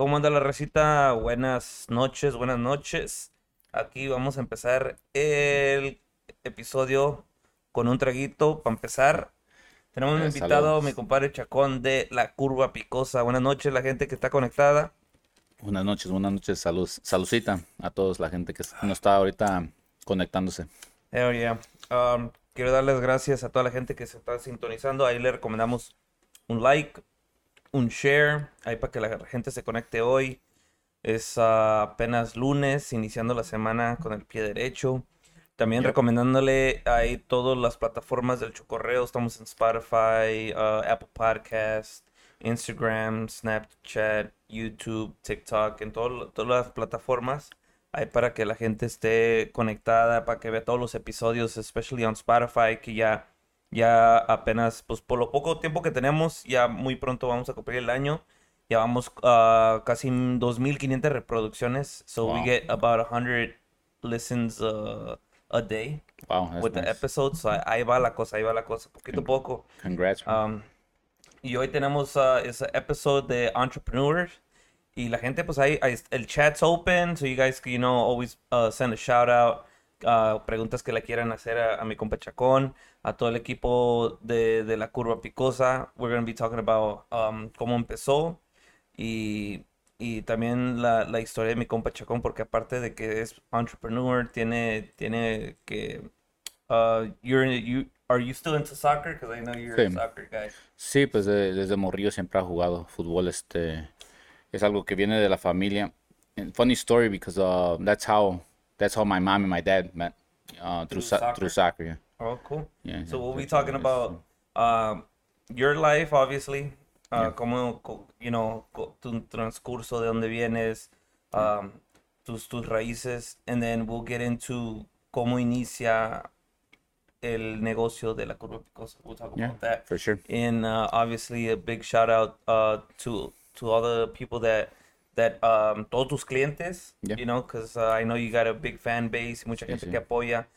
¿Cómo anda la recita? Buenas noches, buenas noches. Aquí vamos a empezar el episodio con un traguito para empezar. Tenemos un Eh, invitado, saludos. mi compadre Chacón de La Curva Picosa. Buenas noches, la gente que está conectada. Buenas noches, buenas noches, salud, saludcita a todos la gente que no está ahorita conectándose. Hell yeah. Um, quiero darles gracias a toda la gente que se está sintonizando. Ahí le recomendamos un like, un share, ahí para que la gente se conecte hoy. Es ah, apenas lunes, iniciando la semana con el pie derecho. También Yep. recomendándole ahí todas las plataformas del Chocorreo. Estamos en Spotify, ah, Apple Podcast, Instagram, Snapchat, YouTube, TikTok, en todo- todas las plataformas. Ahí para que la gente esté conectada, para que vea todos los episodios, especially on Spotify, que ya, ya apenas, pues por lo poco tiempo que tenemos, ya muy pronto vamos a cumplir el año. Ya vamos a casi 2.500 reproducciones. So we Wow. get about 100 listens uh, a day Wow, with the nice. episodes. So, ahí va la cosa, ahí va la cosa, poquito a poco. Congrats. Um, y hoy tenemos uh, ese episode de Entrepreneurs. Y la gente, pues ahí, ahí el chat's open. So you guys, you know, always uh, send a shout out. Uh, preguntas que le quieran hacer a, a mi compa Chacón, a todo el equipo de, de la curva picosa. We're going to be talking about um, cómo empezó y, y también la, la historia de mi compa Chacón, porque aparte de que es entrepreneur, tiene, tiene que... Uh, you're in- you, are you still into soccer? Because I know you're a Sí. soccer guy. Sí, pues de- desde morrillo siempre ha jugado fútbol. Este es algo que viene de la familia. And funny story because uh, that's how that's how my mom and my dad met uh, Through through so- soccer? through soccer. Yeah. Oh, cool. Yeah, So yeah, we'll be talking about um, your life, obviously, uh, Yeah. cómo, you know, tu transcurso de dónde vienes, um, tus, tus raíces, and then we'll get into cómo inicia el negocio de la curva picosa. We'll talk Yeah, about that. for sure. And uh, obviously a big shout out uh, to to all the people that that um, todos tus clientes, Yeah. you know, because uh, I know you got a big fan base, mucha gente sí. que apoya.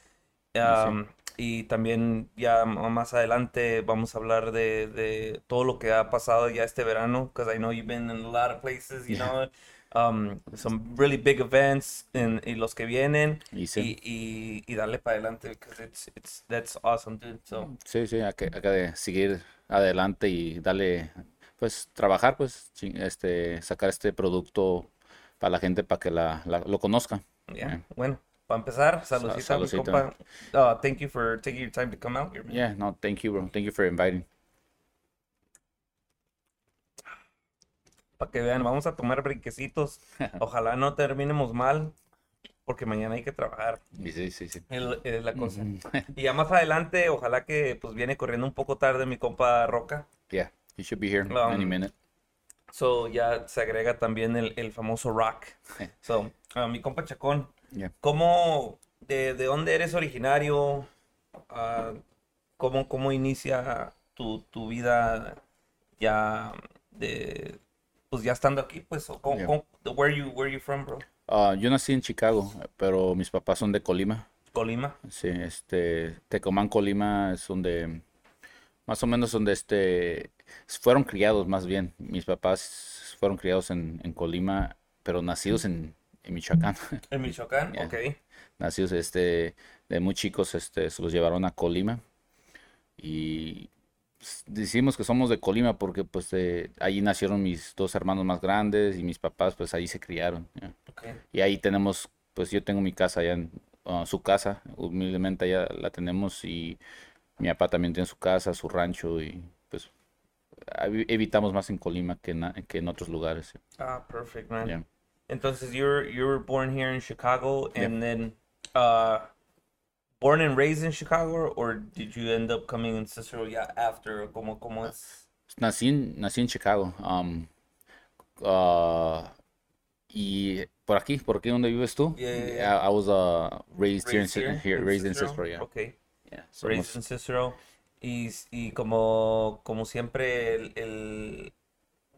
sí. Um, Y también ya más adelante vamos a hablar de, de todo lo que ha pasado ya este verano, because I know you've been in a lot of places, you Yeah. know, um, some really big events en- y los que vienen Y sí. y, y, y darle para adelante, because it's, it's, that's awesome, dude. So, Sí, sí, hay que, hay que seguir adelante y darle, pues, trabajar, pues, este, sacar este producto para la gente, para que la, la- lo conozca. Yeah. Yeah. Bueno, para empezar, saludcita, mi compa. Uh, thank you for taking your time to come out here, man. Yeah, no, thank you, bro. Thank you for inviting. Para que vean, vamos a tomar brinquecitos. Ojalá no terminemos mal, porque mañana hay que trabajar. Sí, sí, sí. Es, la cosa. Ujú. Y ya más adelante, ojalá que pues viene corriendo un poco tarde mi compa Roca. Yeah, he should be here any Um, minute. So ya se agrega también el, el famoso rock. So, uh, mi compa Chacón, Yeah. ¿cómo, de, de dónde eres originario? Ah, ¿cómo, cómo inicia tu, tu vida ya de, pues ya estando aquí? Pues, o ¿cómo, Yeah. cómo- where you, where you from, bro? Ah, yo nací en Chicago, pero mis papás son de Colima. Colima. Sí, este, Tecomán, Colima es donde, más o menos donde este, fueron criados más bien. Mis papás fueron criados en, en Colima, pero nacidos en, en Michoacán. En Michoacán, Yeah. ok. Nacidos, este, de muy chicos, este, se los llevaron a Colima. Y pues, decimos que somos de Colima porque, pues, de, ahí nacieron mis dos hermanos más grandes y mis papás, pues, ahí se criaron. Y ahí tenemos, pues yo tengo mi casa allá, en, su casa, humildemente allá la tenemos y mi papá también tiene su casa, su rancho y pues evi- evitamos más en Colima que, na- que en otros lugares. Ah, perfect, man. Yeah. Entonces, you were you were born here in Chicago, and then uh, born and raised in Chicago, or did you end up coming in Cicero yeah after? Como como es? Nací en, nací en Chicago. um, ah, y por aquí, por aquí donde vives tú, Yeah, yeah, yeah. I, I was uh, raised here in, Raised here here, in raised in Cicero? Cicero, yeah. Okay, Yeah, somos- Cicero. Y, y como como siempre el, el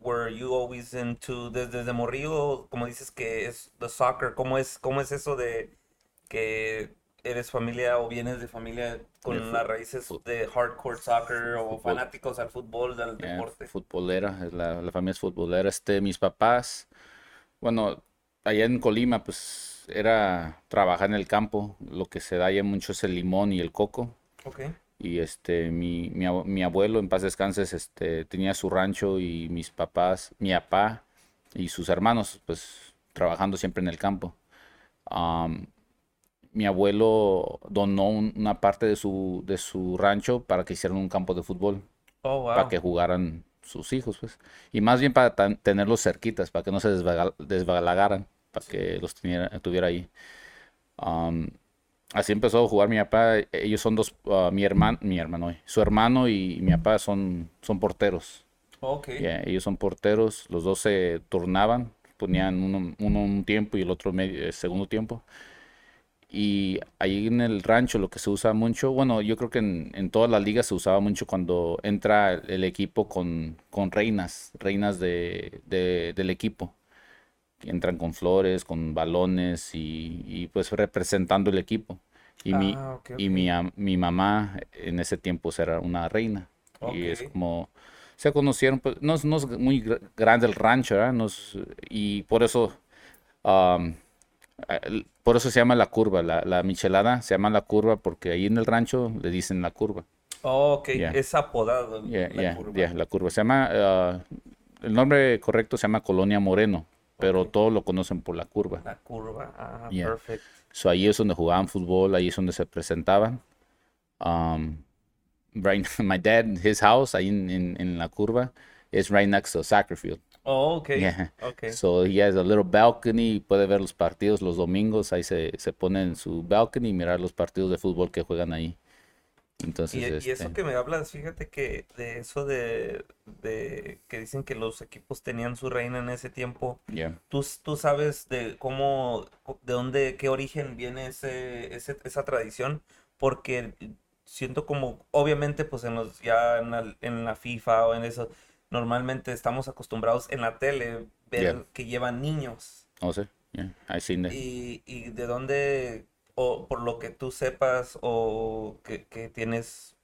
were you always into desde desde morrillo, como dices que es the soccer, ¿cómo es cómo es eso de que eres familia o vienes de familia con las raíces de hardcore soccer o fútbol. fanáticos al fútbol, del Yeah, deporte? futbolera, la, la familia es futbolera. Este, mis papás Bueno, allá en Colima, pues era trabajar en el campo. Lo que se da allá mucho es el limón y el coco. Y este, mi, mi, mi abuelo, en paz descanses, este, tenía su rancho y mis papás, mi papá y sus hermanos, pues trabajando siempre en el campo. Am, mi abuelo donó un- una parte de su, de su rancho para que hicieran un campo de fútbol, Oh, para wow. que jugaran sus hijos, pues. Y más bien para tenerlos cerquitas, para que no se desbalagaran, para que los tuviera, tuviera ahí. Am, así empezó a jugar mi papá. Ellos son dos, ah, mi hermano, mi hermano, eh, su hermano y mi papá son, son porteros. Ok. Ya, ellos son porteros, los dos se turnaban, ponían uno, uno un tiempo y el otro medio, eh, segundo tiempo. Y ahí en el rancho lo que se usa mucho, bueno, yo creo que en, en todas las ligas se usaba mucho cuando entra el, el equipo con, con reinas, reinas de, de- del equipo, entran con flores, con balones y, y, pues representando el equipo. Y mi, Ah, ok, y mi, am- mi mamá en ese tiempo era una reina. Y es como, se conocieron, pues, no, es- no es muy gr- grande el rancho, ¿verdad? No es- y por eso, a- el- por eso se llama la curva, la, la michelada se llama la curva porque ahí en el rancho le dicen la curva. Oh, ok. Ya. Es apodado Ya, la ya, curva. la curva. Se llama, ah, el nombre correcto se llama Colonia Moreno, pero Ok. todos lo conocen por la curva. La curva. Ah, Ya. perfect. So, ahí es donde jugaban fútbol, ahí es donde se presentaban. Um, right, my dad, his house, ahí en, en, en la curva, is right next to soccer field. Oh, ok. Yeah. Ok. So he has a little balcony, puede ver los partidos los domingos, ahí se, se pone en su balcony y mirar los partidos de fútbol que juegan ahí. Entonces, Y, y eso este, que me hablas, fíjate que de eso de, de que dicen que los equipos tenían su reina en ese tiempo, yeah. ¿tú, tú sabes de cómo, de dónde, qué origen viene ese, ese- esa tradición? Porque siento como, obviamente, pues en los, ya en la, en la FIFA o en eso, normalmente estamos acostumbrados en la tele ver Yeah. que llevan niños. Oh, sí, yeah, I seen that. Y, y de dónde, o por lo que tú sepas, o que, que tienes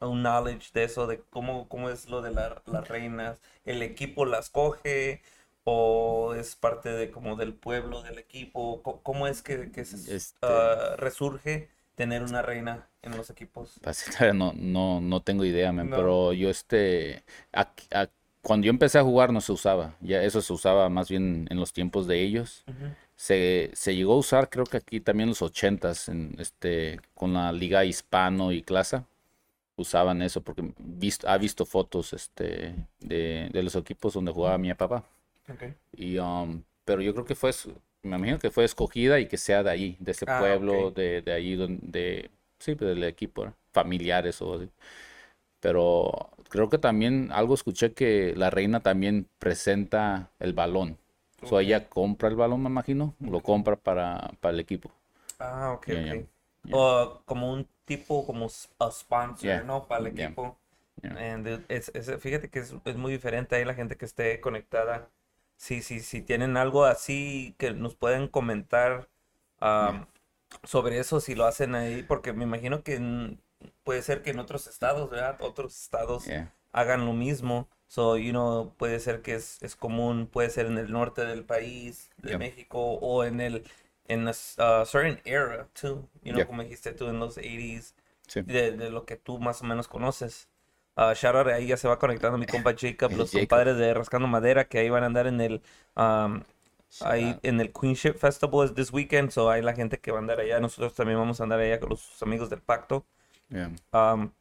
un knowledge de eso, de cómo, cómo es lo de la- las reinas, el equipo las coge, o es parte de como del pueblo del equipo, Co- cómo es que, que se Este- ah, resurge tener una reina en los equipos. Pues, no, no, no tengo idea, man, No. pero yo este, a- cuando yo empecé a jugar no se usaba, ya eso se usaba más bien en los tiempos de ellos. Se, se llegó a usar creo que aquí también en los ochentas, en este, con la Liga Hispano y Clasa, usaban eso porque ha visto fotos este, de, de los equipos donde jugaba mi papá. Ok. Y, um, pero yo creo que fue, me imagino que fue escogida y que sea de ahí, de ese Ah, pueblo, de, de ahí donde, sí, pues, del equipo, ¿no? familiares o así. Pero creo que también algo escuché que la reina también presenta el balón. O sea, Ok. ella compra el balón, me imagino, lo compra para, para el equipo. Ah, ok, Yeah, yeah, ok. yeah. O como un tipo, como a sponsor, ¿no? Para el equipo. And fíjate que es, es muy diferente ahí la gente que esté conectada. Si, si, si tienen algo así que nos pueden comentar um, sobre eso, si lo hacen ahí, porque me imagino que en- puede ser que en otros estados, ¿verdad? Otros estados hagan lo mismo. So, you know, puede ser que es, es común, puede ser en el norte del país, de Yeah. México, o en el, en a uh, certain era, too. You know, Yeah. como dijiste tú, en los 80s, Sí. de, de lo que tú más o menos conoces. Uh, shout out, ahí ya se va conectando mi compa Jacob, los Jacob. compadres de Rascando Madera, que ahí van a andar en el, um, ahí en el Queenship Festival es this weekend, so hay la gente que va a andar allá, nosotros también vamos a andar allá con los amigos del pacto. Yeah. Um,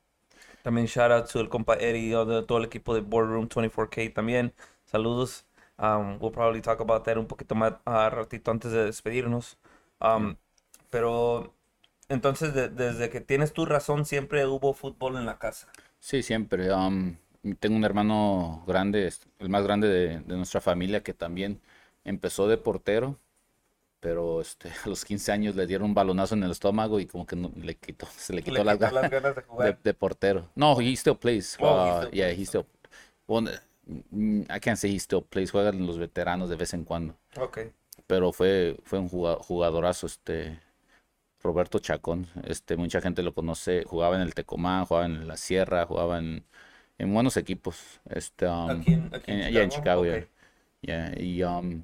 también shout out to el compa Eddie, todo el equipo de Boardroom 24K también. Saludos. Um, we'll probably talk about that un poquito más a ratito antes de despedirnos. Um, pero entonces de- desde que tienes tu razón siempre hubo fútbol en la casa. Sí, siempre. um, tengo un hermano grande, el más grande de, de nuestra familia, que también empezó de portero, pero este, a los 15 años le dieron un balonazo en el estómago y como que no- le quitó, se le Le quitó las quitó ganas las ganas de jugar. de portero. No, he still plays. Oh, he Uh, still yeah, plays, he still. Well, I can't say he still plays. Juegan los veteranos de vez en cuando. Ok. Pero fue, fue un juga- jugadorazo, este Roberto Chacón. Este, mucha gente lo conoce. Jugaba en el Tecomán, jugaba en la Sierra, jugaba en, en buenos equipos. Este, um, Aquí en, aquí en en- allá en Chicago. Ya, Y um,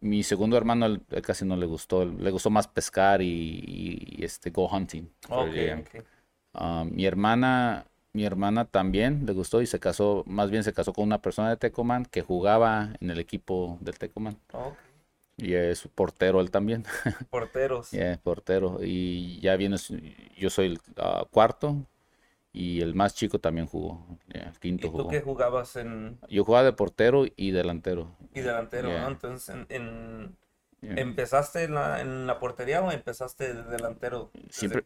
mi segundo hermano él, él casi no le gustó, le gustó más pescar y, y- y, este go hunting. for Ok, the- ok. Ah, mi hermana, mi hermana también le gustó y se casó, más bien se casó con una persona de Tecomán que jugaba en el equipo del Tecomán. Ok. Y es portero él también. Porteros. Yeah, portero. Y ya viene, yo soy el ah, cuarto y el más chico también jugó. el ¿Y quinto tú jugó. qué jugabas en Yo jugaba de portero y delantero. y delantero, Yeah. ¿no? Entonces, en, en- Yeah. ¿empezaste en la, en la portería o empezaste de delantero? Siempre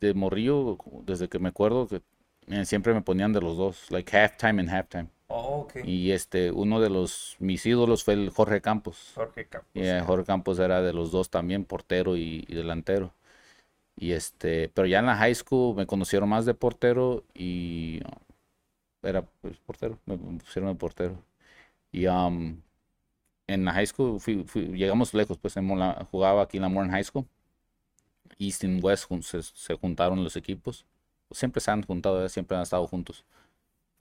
de morrillo, desde que me acuerdo que eh, siempre me ponían de los dos, like halftime and halftime. Oh, ok. Y este, uno de los mis ídolos fue el Jorge Campos. Jorge Campos. Yeah, Jorge Campos era de los dos también, portero y, y delantero. Y este, pero ya en la high school me conocieron más de portero y uh, era pues, portero, me pusieron de portero. Y um, en la high school fui- fui- llegamos lejos, pues jugaba aquí en la Morgan High School. East y West se, se juntaron los equipos. Siempre se han juntado, siempre han estado juntos.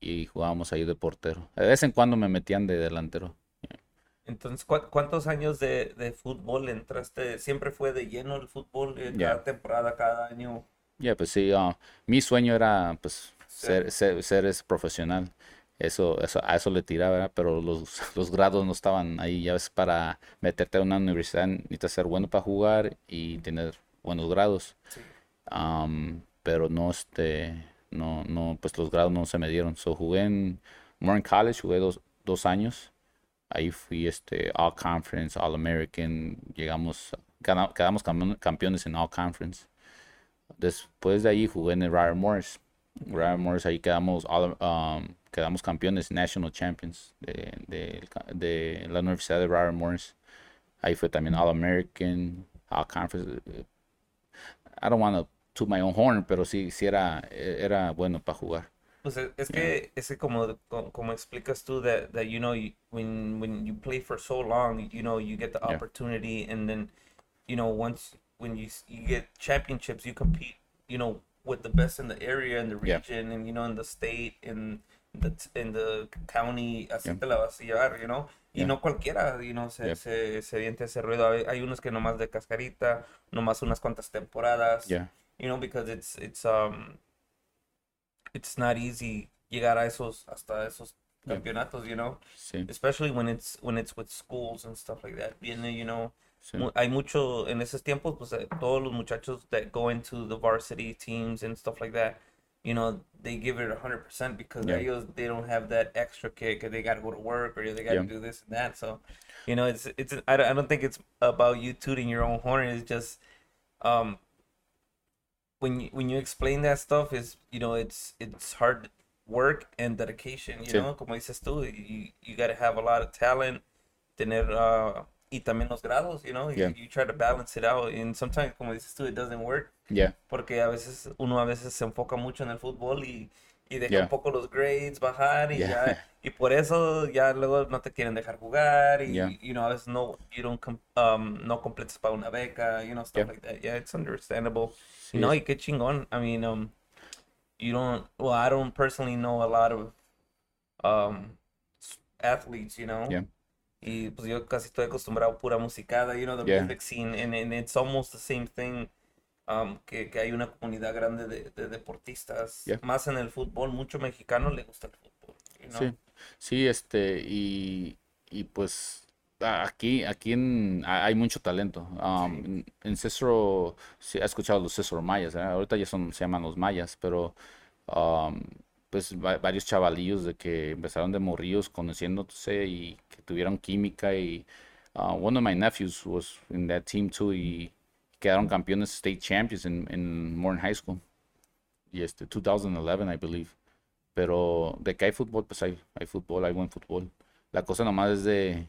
Y jugábamos ahí de portero. De vez en cuando me metían de delantero. Entonces, ¿cu- ¿cuántos años de, de fútbol entraste? ¿Siempre fue de lleno el fútbol eh, cada temporada, cada año? Ya, pues sí, ah, mi sueño era pues Ser- ser, ser, ser es profesional. Eso, eso, a eso le tiraba, ¿verdad? Pero los, los grados no estaban ahí. Ya ves, para meterte a una universidad necesitas ser bueno para jugar y tener buenos grados. Sí. Am, pero no, este, no, no, pues los grados no se me dieron. So jugué en Morgan College, jugué dos, dos años. Ahí fui este All Conference, All American. Llegamos, quedamos campeones en All Conference. Después de ahí jugué en el Morris. Ryder Morris, ahí quedamos, all- um, quedamos campeones, National Champions de, de, la Universidad de Ryder Morris. Ahí fue también All American, All Conference. I don't want to toot my own horn, pero sí, sí era, era bueno para jugar. Pues es, es Yeah. que, es que como, co- como explicas tú, that, that you know, you- when, when you play for so long, you know, you get the Yeah. opportunity, and then, you know, once, when you, you get championships, you compete, you know, with the best in the area, in the Yeah. region, and, you know, in the state, in the, in the county, así Yeah. te la vas a llevar, you know, y Yeah. no cualquiera, you know, se, Yeah. se, se avienta ese ruedo. Hay, hay unos que nomás de cascarita, nomás unas cuantas temporadas Yeah, you know, because it's it's um it's not easy llegar a esos hasta esos Yeah. campeonatos, you know, sí, especially when it's when it's with schools and stuff like that. Viene, you know, sí. mu- hay mucho en esos tiempos, pues eh, todos los muchachos that go into the varsity teams and stuff like that, you know, they give it a hundred percent because Yeah. ellos they don't have that extra kick, or they got to go to work or they got to Yeah. do this and that. So, you know, it's it's I don't, I don't think it's about you tooting your own horn. It's just um when you, when you explain that stuff is you know it's it's hard work and dedication you Sí. know como dices tú you, you got to have a lot of talent tener uh, y también los grados you know Yeah. you, you try to balance it out and sometimes como dices tú it doesn't work Yeah, porque a veces uno a veces se enfoca mucho en el fútbol y y deja Yeah. un poco los grades bajar y Yeah. ya y por eso ya luego no te quieren dejar jugar y Yeah. you know a veces no you don't um, no completas para una beca you know stuff like that yeah it's understandable sí, no, y qué chingón. I mean, um, you don't. Well, I don't personally know a lot of um athletes, you know. Yeah. Y pues yo casi estoy acostumbrado a pura musicada, you know, the music scene, and, and it's almost the same thing. Um, que, que hay una comunidad grande de, de deportistas, Yeah. más en el fútbol, mucho mexicano le gusta el fútbol. Sí, sí, este, y, y pues aquí, aquí en, hay mucho talento. Um, en, en Cicero, sí, he escuchado los Cicero Mayas, ¿eh? Ahorita ya son, se llaman los Mayas, pero um, pues va- varios chavalillos de que empezaron de morrillos conociéndose y que tuvieron química y uh, one of my nephews was in that team too y quedaron campeones state champions en, en Morton High School. Y este, 2011, I believe. Pero de que hay fútbol, pues hay, hay fútbol, hay buen fútbol. La cosa nomás es de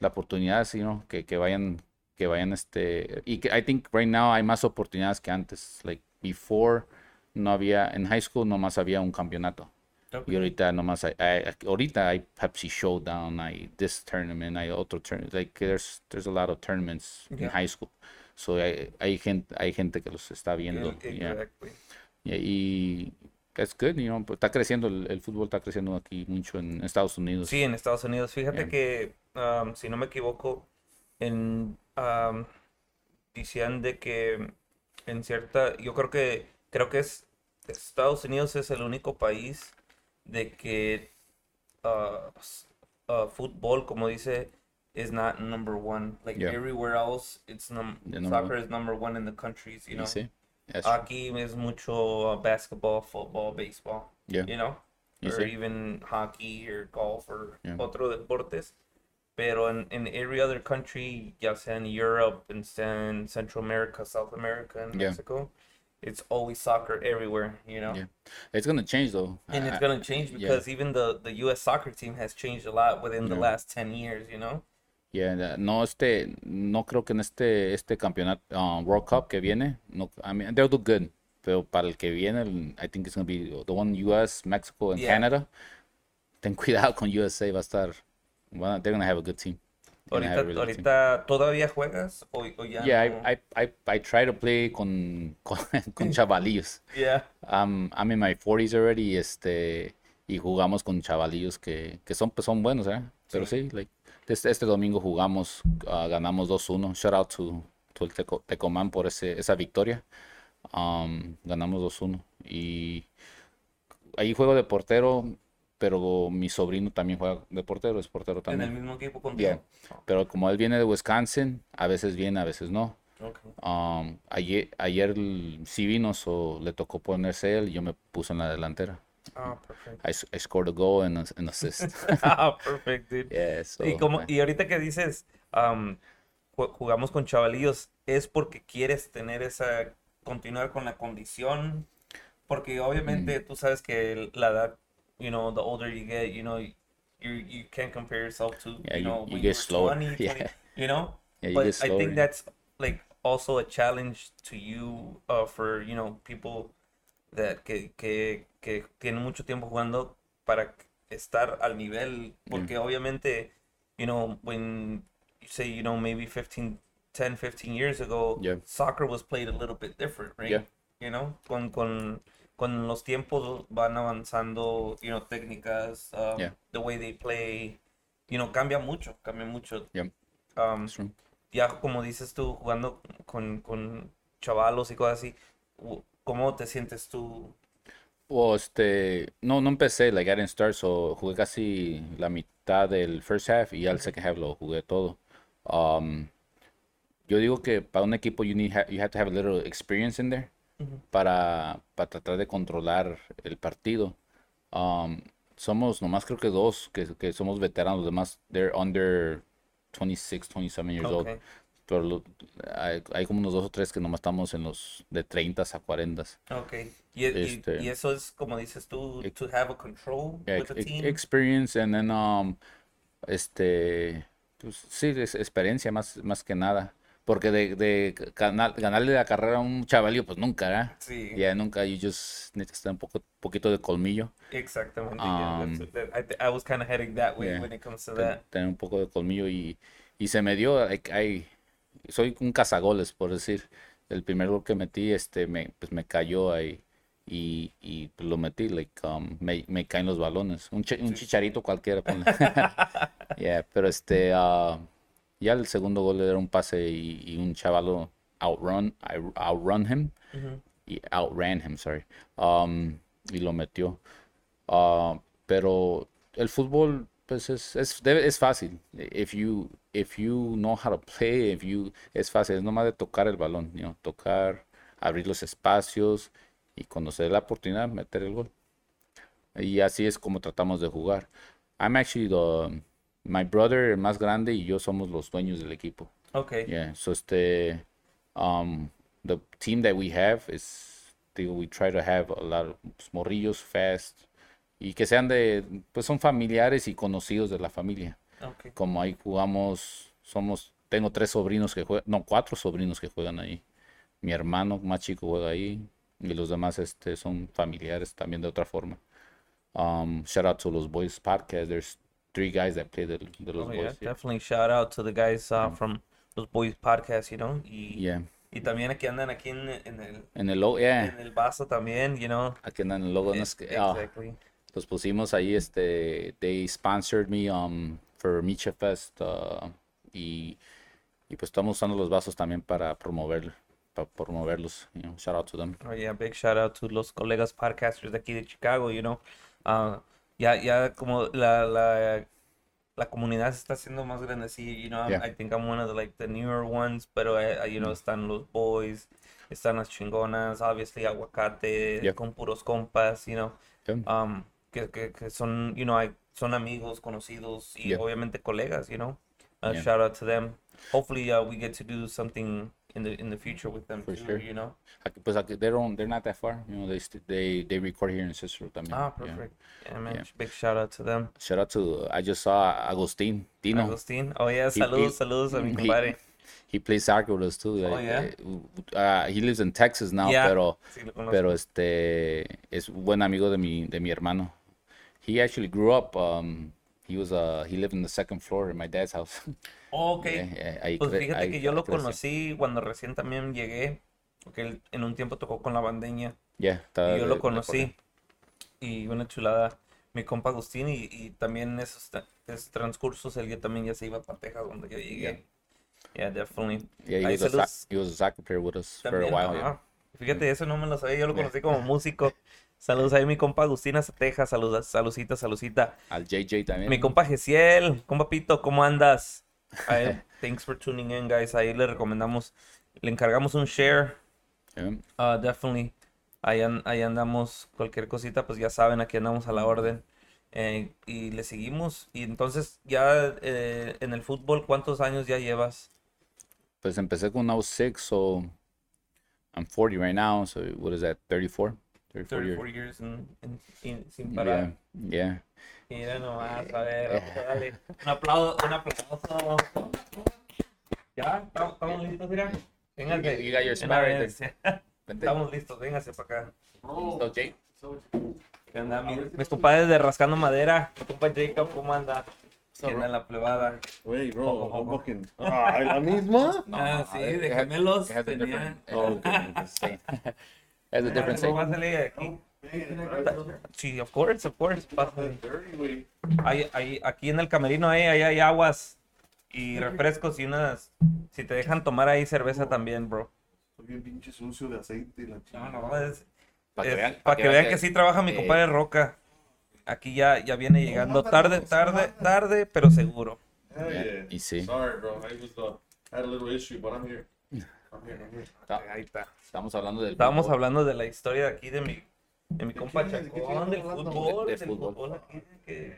la oportunidad, ¿sí, no? Que, que vayan, que vayan, este... Y que I think right now hay más oportunidades que antes. Like, before, no había... En high school nomás había un campeonato. Ok. Y ahorita nomás hay, hay- ahorita hay Pepsi Showdown, hay this tournament, hay otro tournament. Like, there's, there's a lot of tournaments in Yeah. high school. So hay, hay gente, hay gente que los está viendo. Yeah. Exactly. Y, y that's good, you know, está creciendo, el, el fútbol está creciendo aquí mucho en Estados Unidos. Sí, en Estados Unidos. Fíjate que, um, si no me equivoco, en um, decían de que en cierta, yo creo que creo que es Estados Unidos es el único país de que uh, uh, fútbol, como dice, is not number one. Like Yeah. everywhere else, it's num number soccer is number one in the countries. You know, sí, that's true. es mucho uh, basketball, football, baseball. Yeah. You know, Y or sí. even hockey or golf or Yeah. otro deportes. Pero en, in every other country, ya sea en Europe, sea en Central America, South America, and Yeah. Mexico, it's always soccer everywhere, you know? Yeah. It's gonna change though. And it's going to change yeah. because even the, the U.S. soccer team has changed a lot within the last 10 years, you know? Yeah, no, este, no creo que en este, este campeonato, uh, World Cup que viene, no, I mean, they'll do good, pero para el que viene, I think it's gonna be the one US, Mexico, and Yeah. Canada. Ten cuidado con USA, va a estar, bueno, they're gonna have a good team. Ahorita, a really good team. ahorita ¿todavía juegas o, o ya Yeah, no? I, I, I, I try to play con, con, con chavalillos. Yeah. I'm, I'm in my 40s already, este, y jugamos con chavalillos que, que son, pues, son buenos, ¿eh? Pero sí, like, este, este domingo jugamos, ah, ganamos 2-1. Shout out to, to el Teco- Tecomán por ese, esa victoria. Um, ganamos 2-1. Y ahí juego de portero, pero mi sobrino también juega de portero, es portero En también. el mismo equipo contigo. Yeah. Pero como él viene de Wisconsin, a veces viene, a veces no. Okay. Um, ayer, ayer sí vino, so le tocó ponerse él y yo me puse en la delantera. Ah, perfect. I, I scored a goal and a- an assist. Ah, perfect, dude. yeah, so, Y, como, y ahorita que dices, ju- jugamos con chavalillos, ¿es porque quieres tener esa, continuar con la condición? Porque obviamente tú sabes que la edad, you know, the older you get, you know, you, you can't compare yourself to, Yeah, you you- know, you get slower. 20, 20, Yeah. you know? Yeah, you but I think that's like also a challenge to you, uh, for, you know, people that que, que, que tienen mucho tiempo jugando para estar al nivel, porque obviamente, you know, when you say, you know, maybe 15, 10, 15 years ago, Yeah. soccer was played a little bit different, right? Yeah. You know, con, con, con los tiempos van avanzando, you know, técnicas, um, Yeah. the way they play, you know, cambia mucho, cambia mucho. Yeah. Um, ya como dices tú, jugando con, con chavalos y cosas así, ¿cómo te sientes tú? Well, este, no, no empecé, like I didn't start, so jugué casi la mitad del first half y ya el second half lo jugué todo. Um, yo digo que para un equipo you need you have to have a little experience in there para, para tratar de controlar el partido. Um, somos nomás creo que dos que, que somos veteranos, los demás they're under 26, 27 years old. Pero lo- hay, hay como unos dos o tres que nomás estamos en los de 30 a 40. Ok. Y, y- Este- y eso es como dices tú, Ex- to have a control Yeah, with the ex- team. experience and then um este pues sí es experiencia más más que nada porque de, de gana- ganarle la carrera a un chavalillo pues nunca ¿verdad? Sí. ya nunca you just necesitas un poco poquito de colmillo Exactamente. yeah, Um, that's- that- I, I was kind of heading that way yeah. when it comes to that. tener un poco de colmillo y, y se me dio like, ay, soy un cazagoles por decir. El primer gol que metí este me pues me cayó ahí y, y pues, lo metí like um, me, me caen los balones. Un, un chicharito cualquiera ponle. Yeah, pero este ah, ya el segundo gol era un pase y, y un chavalo outrun I- outrun him. Y outran him sorry. Um, y lo metió. Ah, pero el fútbol pues es, es, es fácil. If you if you know how to play if you es fácil es nomás de tocar el balón you know, tocar abrir los espacios y cuando se dé la oportunidad meter el gol y así es como tratamos de jugar I'm actually the my brother el más grande y yo somos los dueños del equipo Okay. Yeah, so este, um, the team that we have is, digo, we try to have a lot of morrillos fast y que sean de, pues son familiares y conocidos de la familia. Okay. Como ahí jugamos, somos, tengo tres sobrinos que juegan, no, cuatro sobrinos que juegan ahí. Mi hermano más chico juega ahí y los demás, este, son familiares también de otra forma. Um, shout out to los boys podcast. There's three guys that play the, the los Oh, yeah, boys. Yeah. definitely shout out to the guys uh, from those boys podcast, you know. Y, Yeah. Y también aquí andan aquí en, en el, En el logo, yeah. en el vaso también, you know. Aquí andan el logo. no es que- ah, Exactly. los pusimos ahí, este, they sponsored me um, for Micha Fest uh, y, y pues estamos usando los vasos también para promover, para promoverlos, you know, shout out to them. Oh, yeah, big shout out to los colegas podcasters de aquí de Chicago, you know. Ah, ya, ya como la, la, la comunidad se está haciendo más grande, sí, you know, I'm- Yeah. I think I'm one of the, like, the newer ones, pero, eh, you know, están los boys, están las chingonas, obviously, aguacate, Yeah. con puros compas, you know, Yeah. um, que, que, que son, you know, hay- son amigos, conocidos y Yeah. obviamente colegas, you know. Uh, Yeah. Shout out to them. Hopefully, uh, we get to do something in the in the future with them For too, sure. you know. Pues aquí, they don't, they're not that far, you know, they, they, they record here in Cicero también. Ah, perfect. Yeah, man. Big shout out to them. Shout out to, I just saw Agustin, Dino. Agustín. Oh, yeah. He- Saludos, he- saludos a mi compadre. He plays soccer with us too. Oh, yeah? uh, uh, he lives in Texas now, pero, sí, pero este, es buen amigo de mi, de mi hermano. He actually grew up, um, he was, uh, he lived in the second floor in my dad's house. Oh, ok. Yeah, yeah, Pues fíjate ahí que yo lo creció. conocí cuando recién también llegué, porque él en un tiempo tocó con la bandeña Yeah, y yo de- lo conocí. Y una chulada, mi compa Agustín, y, y también esos, esos transcursos él ya también ya se iba para Texas donde yo llegué. Yeah, definitely. Yeah, he Ahí was, a, soc- he was a soccer player with us for a también. while. yeah. ajá. Fíjate, eso no me lo sabía, yo lo Yeah. conocí como músico. Saludos ahí mi compa Agustín hasta Texas, saludos, saludcita, saludcita. Al JJ también. Mi compa Gesiel, compa Pito, ¿cómo andas? A él, thanks for tuning in, guys. Ahí le recomendamos, le encargamos un share. Uh, definitely. Ahí, an- ahí andamos, cualquier cosita, pues ya saben, aquí andamos a la orden. Eh, y le seguimos. Y entonces, ya eh, en el fútbol, ¿cuántos años ya llevas? Pues empecé con 06, so I'm 40 right now, so what is that, 34? 34 years. 34 years en- en- en- sin parar. Yeah, yeah. Mira nomás, a ver, vamos a darle un aplauso, un aplauso. ¿Ya? ¿Estamos listos, mira? Véngase. You got your spot right. Vente. Estamos listos, véngase para acá. So, Jake, ¿Qué onda? Mi- Mis compadres de Rascando Madera. Mi compa Jacob, ¿cómo anda? ¿Qué en la plebada? Wait, bro, I'm fucking. Ah, ¿la misma? Ah, sí, de gemelos tenía- Oh, has a different saying. It has a different ¿Cómo saying. pásale aquí? Sí, of course, of course. Hay, hay, aquí en el camerino ahí, ahí hay aguas y refrescos y unas... Si te dejan tomar ahí cerveza también, bro. Soy bien pinche sucio de aceite y la No, no, es, Para es- que vean, pa' que, vean que sí trabaja mi eh, compadre Roca. Aquí ya, ya viene llegando tarde, tarde, tarde, pero seguro. Y sí. Sorry, bro. I uh, had a little issue, but I'm here. Ahí está. Estamos hablando del Estábamos fútbol. hablando de la historia de aquí de mi, de mi compa de Chacón, del fútbol, De- de del fútbol. fútbol aquí, que,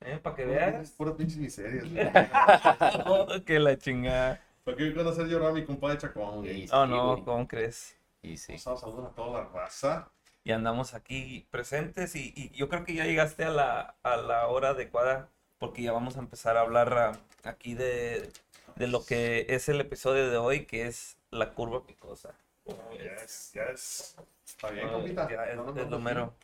eh, para que Es veas. pura pinche miseria. Oh, que la chingada. ¿Para qué van a hacer llorar a mi compadre Chacón? Sí, Oh, no, güey. ¿cómo crees? Y sí. Vamos a saludar a toda la raza. Y andamos aquí presentes y, y yo creo que ya llegaste a la, a la hora adecuada porque ya vamos a empezar a hablar ah, aquí de, de lo que es el episodio de hoy, que es la curva picosa. ¿Cómo ves? Yes, yes. Está bien, compita. ya, es, No, no, es no, lo no. mero.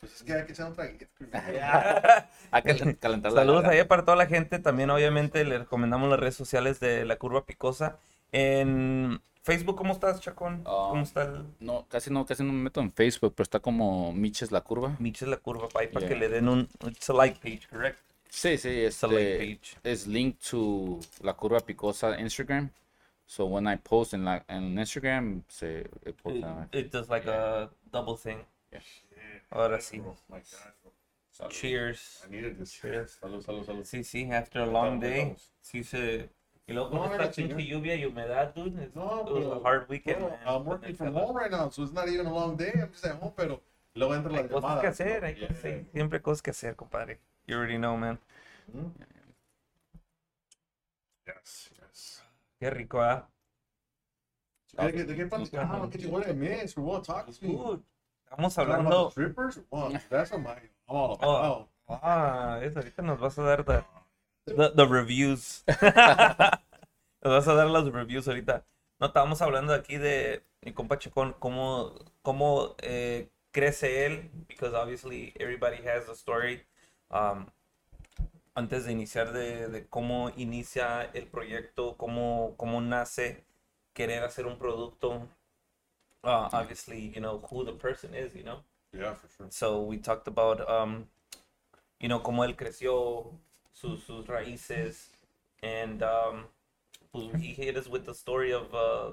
Pues es que hay que echar un traguito. Hay que cal- calentar la Saludos ahí para toda la gente. También, obviamente, le recomendamos las redes sociales de la curva picosa. En Facebook, ¿cómo estás, Chacón? Ah. ¿Cómo está el No, casi no, casi no me meto en Facebook, pero está como Miches la curva. Miches la curva? Para, para que le den un. It's a like page, correct? Sí, sí, It's a like este page. es link to la curva picosa Instagram. So when I post in la en Instagram, se it It, posta. it does like a double thing. Ahora sí. Oh bro. Cheers. I needed this. Cheers. Salud, salud, salud. Sí, sí, after a long day. Sí se. Y luego No, con no, esta pinche lluvia y humedad, dude. It, No, it was pero, a hard weekend, bro, man. I'm working from home right now, so it's not even a long day. I'm just at home, pero luego entra la Hay cosas que hacer, hay cosas, Yeah. sí, siempre cosas que hacer, compadre. You already know, man. Mm. Yes, yes. Qué rico, ¿ah? ¿De qué, de qué platicamos? ¿Qué chingón de mes? What? Talk to me. Estamos hablando. strippers? What? That's what my, I'm all Oh. about. Ah, eso, ahorita nos vas a dar the, the, the reviews. nos vas a dar las reviews ahorita. No, estábamos hablando aquí de mi compa Chacón, cómo, cómo eh, crece él, because obviously everybody has a story. Um, antes de iniciar de, de cómo inicia el proyecto, cómo, cómo nace querer hacer un producto, uh, obviously, you know, who the person is, you know. Yeah, for sure. So we talked about, um, you know, cómo él creció, sus, sus raíces, and um, pues he hit us with the story of uh,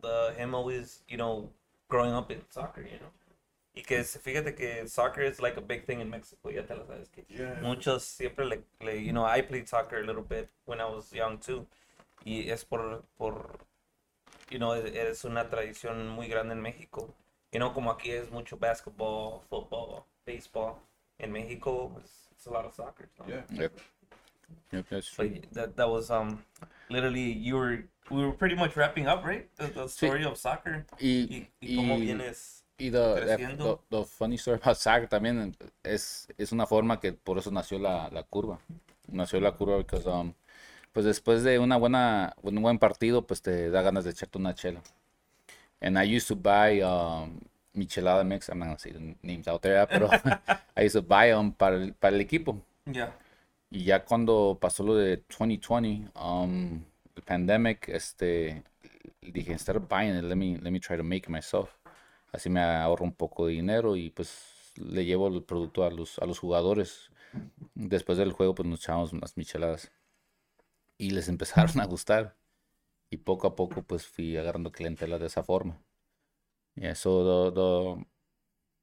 the him always, you know, growing up in soccer, you know. Y que es- fíjate que soccer is like a big thing in Mexico, ya te lo sabes que Yeah. muchos siempre le, le- you know, I played soccer a little bit when I was young too. Y es por, por you know, es, es una tradición muy grande en México. You know, como aquí es mucho basketball, football, baseball. En México, it's, it's a lot of soccer. Yeah. Yep. Yep, that's true. But that, that was, um, literally, you were, we were pretty much wrapping up, right? The, the story of soccer. Y, Y, y cómo y- vienes. Y the- the funny story about soccer también es, es una forma que por eso nació la, la curva. Nació la curva because, um, pues después de una buena, un buen partido, pues te da ganas de echarte una chela. And I used to buy um, michelada mix, I'm not gonna say the names out there, pero I used to buy them para el, para el equipo. Yeah. Y ya cuando pasó lo de 2020, um, el pandemic, este, dije, instead of buying it, let me, let me try to make it myself. Así me ahorro un poco de dinero y pues le llevo el producto a los, a los jugadores. Después del juego, pues nos echamos unas micheladas. Y les empezaron a gustar. Y poco a poco, pues fui agarrando clientela de esa forma. Yeah, so the,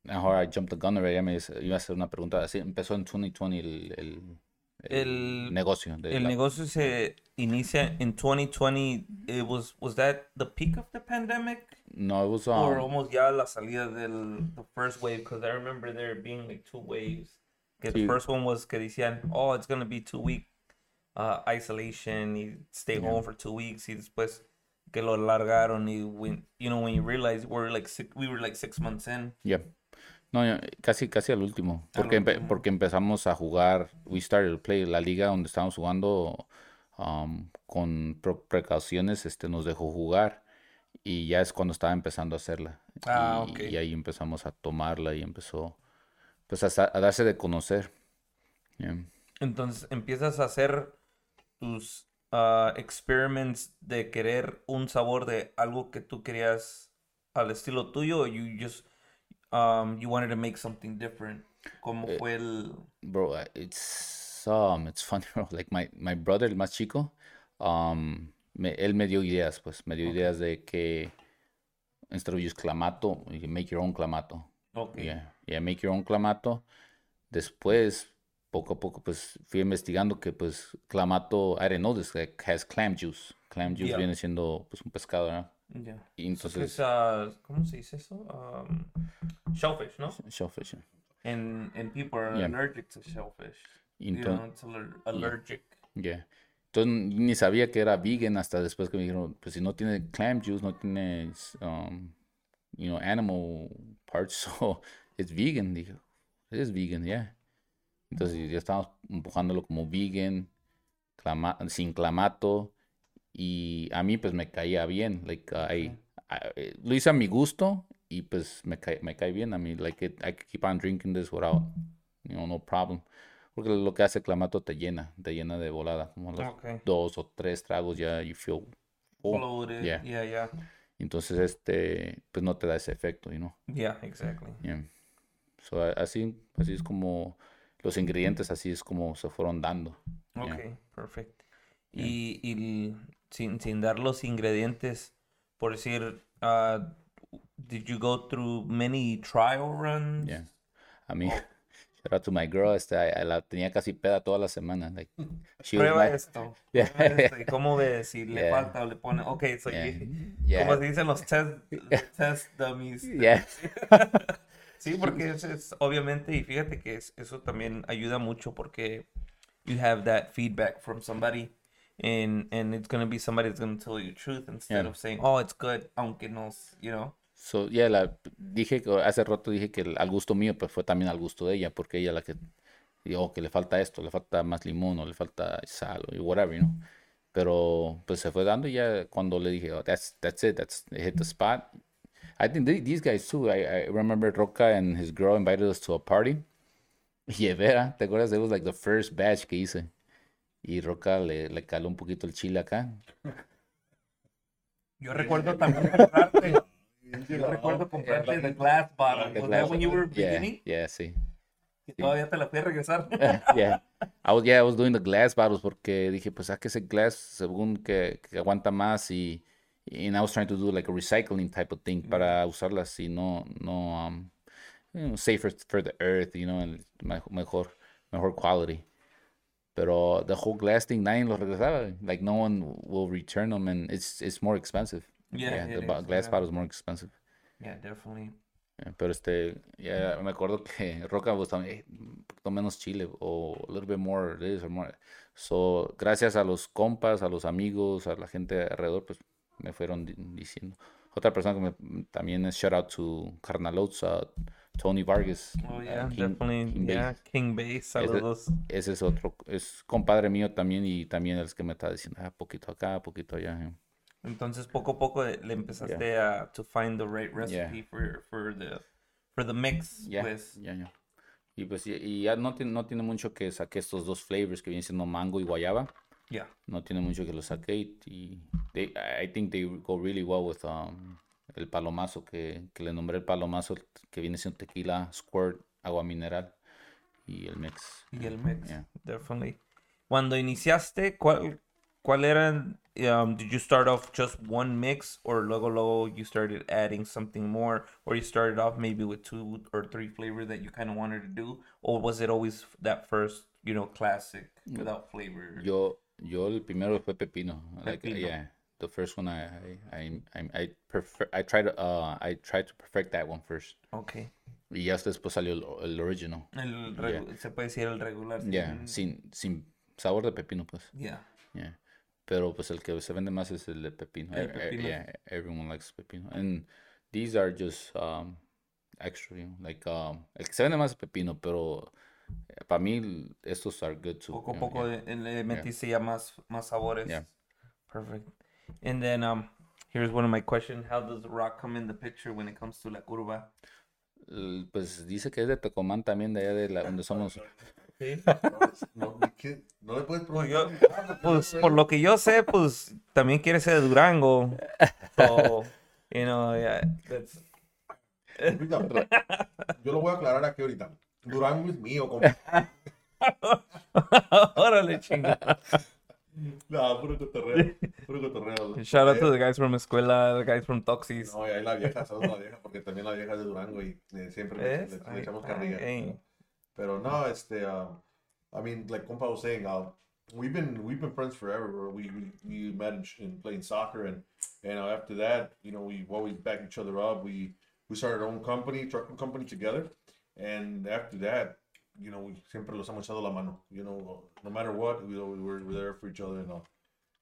mejor I jumped the gun already. Me iba a hacer una pregunta. Así empezó en 2020 el, el, El- negocio. de El la- negocio se inicia en 2020. It was, was that the peak of the pandemic? No, it was or um, almost ya la salida del the first wave because I remember there being like two waves. Que the first one was que decían, oh, it's gonna be two week uh, isolation y stay home for two weeks y después que lo largaron y when you know when you realize we're like six, we were like six months in. yeah. No, casi, casi al último. Al Porque, empe- porque empezamos a jugar. We started to play la liga donde estábamos jugando um, con precauciones. Este nos dejó jugar. Y ya es cuando estaba empezando a hacerla. Ah, y, ok. y ahí empezamos a tomarla y empezó pues a darse de conocer. Yeah. Entonces empiezas a hacer tus uh, experiments de querer un sabor de algo que tú querías al estilo tuyo o you just um, you wanted to make something different. ¿Cómo Eh, fue el Bro, uh, it's um, it's funny, bro. Like my, my brother, el más chico, um, me- él me dio ideas, pues, me dio ideas de que instead of use clamato, you make your own clamato. Okay. Yeah, yeah, make your own clamato. Después, poco a poco, pues, fui investigando que, pues, clamato, I didn't know this, like, has clam juice. Clam juice Yeah. viene siendo, pues, un pescado, ¿verdad? Ya. Y entonces, es, ah, ¿cómo se dice eso? Um, shellfish, ¿no? shellfish. yeah. And, and people are Yeah. allergic to shellfish. Y You know, allergic. Yeah. Entonces ni sabía que era vegan hasta después que me dijeron, pues si no tiene clam juice, no tiene, um, you know, animal parts, so it's vegan. Dije, es vegan, yeah. Entonces ya estábamos empujándolo como vegan, clama- sin clamato, y a mí pues me caía bien, like, I, I- lo hice a mi gusto y pues me cae, me cae bien a mí, like, it- I could keep on drinking this without, you know, no problem. Porque lo que hace clamato te llena, te llena de volada, como los Okay. dos o tres tragos ya you feel full. Bloated. Yeah. Yeah, yeah. Entonces este, pues no te da ese efecto, you know. Yeah, exactly. Yeah. So, así, así es como los ingredientes, así es como se fueron dando. Yeah. Okay, perfect. Y, y sin, sin dar los ingredientes, por decir, uh, did you go through many trial runs? Yeah. A mí, shout out to my girl, este, I- I la tenía casi peda toda la semana. Like, Prueba my- esto. Yeah. prueba esto, ¿Y cómo ves? Si le Yeah. falta o le pone. Ok, so Yeah. you- como se dicen los test, test dummies. Sí, porque es, es- obviamente, y fíjate que es- eso también ayuda mucho porque you have that feedback from somebody and, and it's to be somebody that's to tell you the truth instead Yeah. of saying, oh, it's good, aunque no, you know. So, yeah, la, dije que hace rato dije que el- al gusto mío, pues fue también al gusto de ella, porque ella la que que le falta esto, le falta más limón, o le falta sal, o whatever, you know. Pero pues se fue dando y ya cuando le dije, oh, that's, that's it, that's it hit the spot. I think they- these guys too, I, I remember Roca and his girl invited us to a party. Y Evera, ¿te acuerdas? It was like the first batch que hice. Y Roca le, le caló un poquito el chile acá. Yo recuerdo también comprarte. Yo recuerdo comprarte the glass bottle. Was that when you were Yeah, beginning? yeah, sí. Y todavía te la fui a regresar. yeah. I was, yeah, I was doing the glass bottles porque dije, pues, que ese glass según que, que aguanta más y, and I was trying to do like a recycling type of thing para usarlas y no, no, um, you know, safer for the earth, you know, and me- mejor, mejor quality. Pero the whole glass thing, nadie lo regresaba. Like, no one will return them and it's, it's more expensive. Yeah, the is, glass yeah. bottle is more expensive. Yeah, definitely. Yeah, Pero este, ya me acuerdo que Roca was telling me, "Hey, un poquito menos chile o a little bit more this or more. So, gracias a los compas, a los amigos, a la gente alrededor, pues me fueron di- diciendo. Otra persona que me, también es shout out to Carnalots, uh, Tony Vargas. Oh, uh, yeah, King- definitely. King yeah, Base. King. Saludos. Ese es otro, es compadre mío también y también el que me está diciendo, ah, poquito acá, poquito allá. eh". Entonces, poco a poco le empezaste a to find the right recipe for, for the for the mix. Pues. Y pues y, ya no, tiene- no tiene mucho que saqué estos dos flavors que vienen siendo mango y guayaba. yeah. No tiene mucho que los saqué y, y they- I think they go really well with um, el palomazo que, que le nombré el palomazo que viene siendo tequila, squirt, agua mineral y el mix. Y el mix, Yeah. definitely. Cuando iniciaste, ¿cuál, cuál eran? Um, did you start off just one mix, or luego luego you started adding something more, or you started off maybe with two or three flavors that you kind of wanted to do, or was it always that first, you know, classic without flavor? Yo, yo el primero fue pepino. Like, Pepino. yeah, the first one I I I I, prefer I tried to uh I tried to perfect that one first. Okay. Y ya después salió el, el original. El regu- Se puede decir el regular. Yeah, sin sin sabor de pepino pues. Yeah. Yeah. Pero pues el que se vende más es el de pepino. El E- e- pepino. yeah, everyone likes pepino. And these are just um extra, you know, like um el que se vende más es pepino, pero para mí estos are good too. Poco a poco yeah. eh, le metiste ya más, más sabores. Yeah. Perfect. And then um, here's one of my questions. How does rock come in the picture when it comes to la curva? Pues dice que es de Tecomán también, de allá de la, donde somos. No, no, le puedes Pues, preguntar. yo, pues por lo que yo sé, pues también quiere ser de Durango. So, you know, yeah, that's... Yo lo voy a aclarar aquí ahorita. Durango es mío. Órale, chinga. No, puro cotorreo. Puro cotorreo. Shout out to the guys from Escuela, the guys from Toxis. No, y ahí la vieja, a la vieja, porque también la vieja es de Durango y eh, siempre le, le, le echamos carrilla. Ay. Pero no, este, uh, I mean, like compa was saying, uh, we've been we've been friends forever. bro. We we, we met in, in playing soccer, and and uh, after that, you know, we've always backed each other up. We we started our own company, trucking company together, and after that, you know, we siempre los hemos echado la mano. You know, no matter what, we we were, we're there for each other, and all.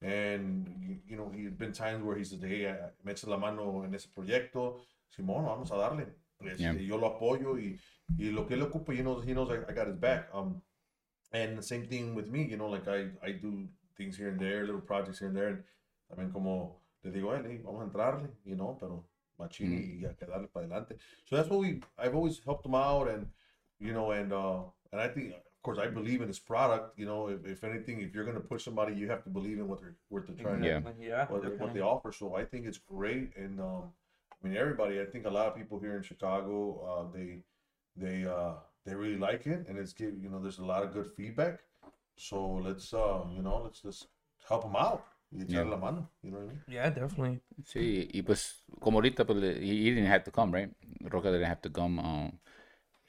And you, you know, he's been times where he says, hey, uh, me echas la mano en ese proyecto. Simón, vamos a darle. Este, Yeah. Yo lo apoyo y, y lo que él ocupa, he knows, he knows I, I got his back. Um, and the same thing with me, you know, like I, I do things here and there, little projects here and there. And también como le digo hey, vamos a entrarle, you know, pero machín y a quedarle para adelante. So that's what we, I've always helped him out and, you know, and, uh, and I think, of course, I believe in this product, you know, if, if anything, if you're going to push somebody, you have to believe in what they're, what they're trying to Yeah. Yeah, what, they- what they offer. So I think it's great, and um, I mean everybody. I think a lot of people here in Chicago, uh, they they uh, they really like it, and it's give you know there's a lot of good feedback. So let's uh, you know let's just help them out. Y Yeah. la mano, you know what I mean? Yeah, definitely. Sí, y pues como ahorita, pues he, he didn't have to come, right? Roca didn't have to come. um,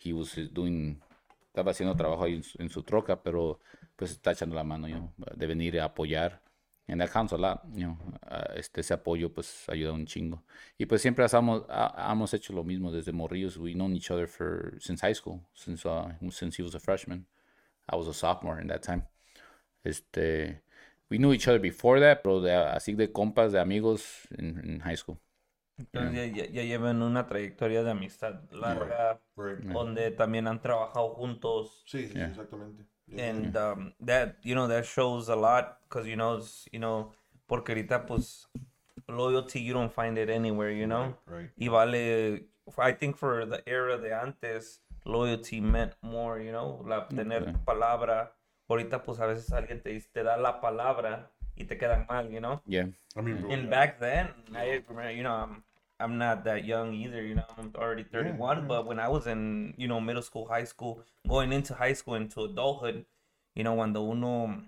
he was doing, estaba haciendo trabajo ahí en su, en su troca, pero pues está echando la mano, you know, de venir a apoyar. Counts a lot, you know, este, ese apoyo pues ayuda un chingo. Y pues siempre hemos, hemos hecho lo mismo desde morrillos. We known each other for, since high school, since, uh, since he was a freshman. I was a sophomore in that time. Este, we knew each other before that, pero de, así de compas, de amigos in high school. Entonces ya, ya, ya llevan una trayectoria de amistad larga, Right. donde también han trabajado juntos. Sí, sí, Yeah. exactamente. Yeah. And um, that, you know, that shows a lot because, you know, it's, you know, porque ahorita, pues, loyalty, you don't find it anywhere, you know? Right. Y vale, I think for the era de antes, loyalty meant more, you know, la tener Okay. palabra. Ahorita, pues, a veces alguien te, te da la palabra y te quedan mal, you know? Yeah. I mean, And back then, I you know, I'm, not that young either, you know, I'm already 31, yeah. but when I was in, you know, middle school, high school, going into high school, into adulthood, you know, cuando uno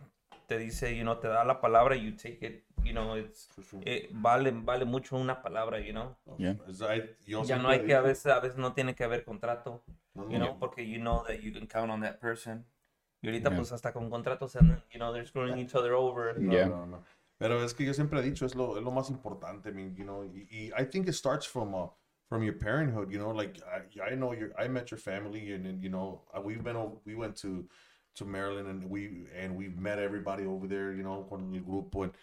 te dice, you know, te da la palabra, you take it, you know, it's, sure. eh, vale, vale mucho una palabra, you know. Yeah. I- yo Ya no hay que, a veces, a veces no tiene que haber contrato, No, you no, know, porque you know that you can count on that person. Y ahorita, Yeah. pues, hasta con contratos, you know, they're screwing each other over. No, Yeah. no, no. Pero es que yo siempre he dicho, es lo, es lo más importante. I mean, you know, y, y I think it starts from uh, from your parenthood, you know, like I, I know your, I met your family and, then you know, uh, we've been, we went to, to Maryland and we, and we've met everybody over there, you know, con el grupo, and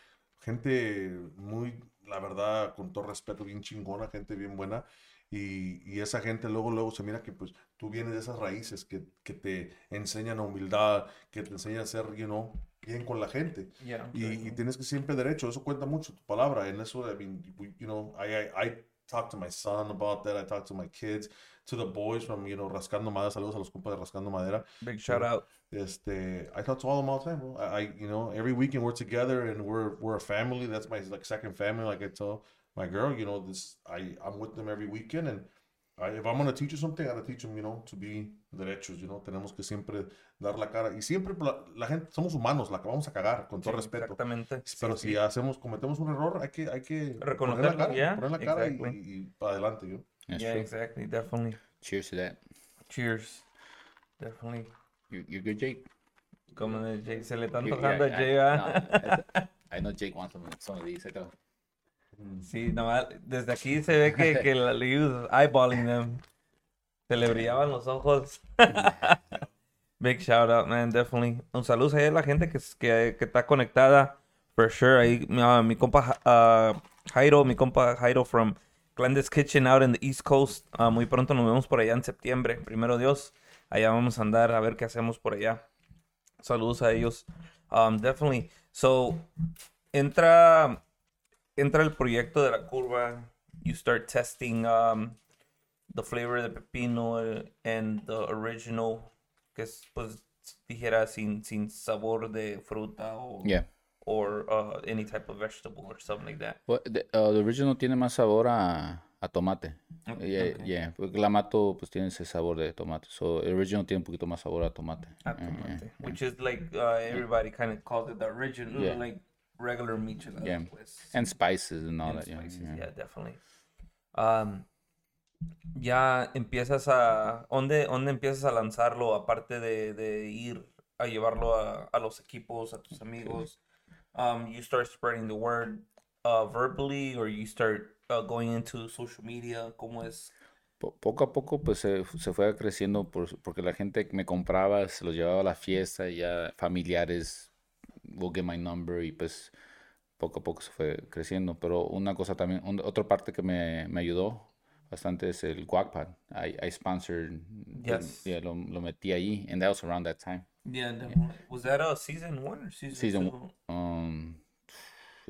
gente muy, la verdad, con todo respeto, bien chingona, gente bien buena. Y, y esa gente luego, luego se mira que pues tú vienes de esas raíces que, que te enseñan humildad, que te enseñan a ser, you know, bien con la gente. Yeah. Y, y tienes que siempre derecho, eso cuenta mucho, tu palabra. En eso, I mean, we, you know, I, I, I talk to my son about that, I talk to my kids, to the boys from, you know, Rascando Madera, saludos a los compas de Rascando Madera. Big shout out. Este, I talk to all of them all the time, bro. I, I, you know, every weekend we're together and we're, we're a family. That's my, like, second family, like I tell my girl, you know, this, I, I'm with them every weekend and if I'm going to teach you something, I got to teach them, you know, to be derechos, you know, tenemos que siempre dar la cara. Y siempre la, la gente, somos humanos, la acabamos a cagar, con todo Sí, respeto. Exactamente. Pero Sí, si sí. hacemos, cometemos un error, hay que, hay que poner la Reconocerlo, cara, yeah, poner la cara y- exactly. y, y para adelante, yo. That's yeah, true. exactly. Definitely. Cheers to that. Cheers. Definitely. You, you're good, Jake? Como de Jake, se le está You- antojando a yeah, Jay, I, know Jake wants some, some of these. I know. Sí, nomás, desde aquí se ve que, que la eyeballing them. Se le brillaban los ojos. Big shout out, man, definitely. Un saludo a la gente que, que, que está conectada, for sure. Ahí, ah, mi compa ah, Jairo, mi compa Jairo from Glenda's Kitchen out in the East Coast. Ah, muy pronto nos vemos por allá en septiembre, primero Dios. Allá vamos a andar a ver qué hacemos por allá. Saludos a ellos. Um, definitely. So, entra, entra el proyecto de la curva. You start testing um, the flavor de pepino and the original, que es, pues, dijera sin, sin sabor de fruta o Yeah. or uh, any type of vegetable or something like that. Well, the, uh, the original tiene más sabor a, a tomate. Ok, Yeah, yeah. Porque Clamato pues tiene ese sabor de tomate. So, el original tiene un poquito más sabor a tomate. Yeah, yeah, tomate. Which is like uh, everybody kind of calls it the original, like regular michelada. Yeah. Pues. And spices and all and that. Yeah, spices, yeah. yeah, definitely. Um, ya empiezas a, ¿dónde, dónde empiezas a lanzarlo aparte de, de ir a llevarlo a, a los equipos, a tus amigos? Um, you start spreading the word uh, verbally or you start uh, going into social media, ¿cómo es? Po- poco a poco pues se, se fue creciendo por- porque la gente me compraba se los llevaba a la fiesta y ya familiares will get my number y pues poco a poco se fue creciendo. Pero una cosa también, un- otra parte que me, me ayudó bastante es el Guacpad. I, I sponsored, Yes. yeah, lo, lo metí ahí and that was around that time. Yeah, definitely. Was that a season one or season, Season two? Um,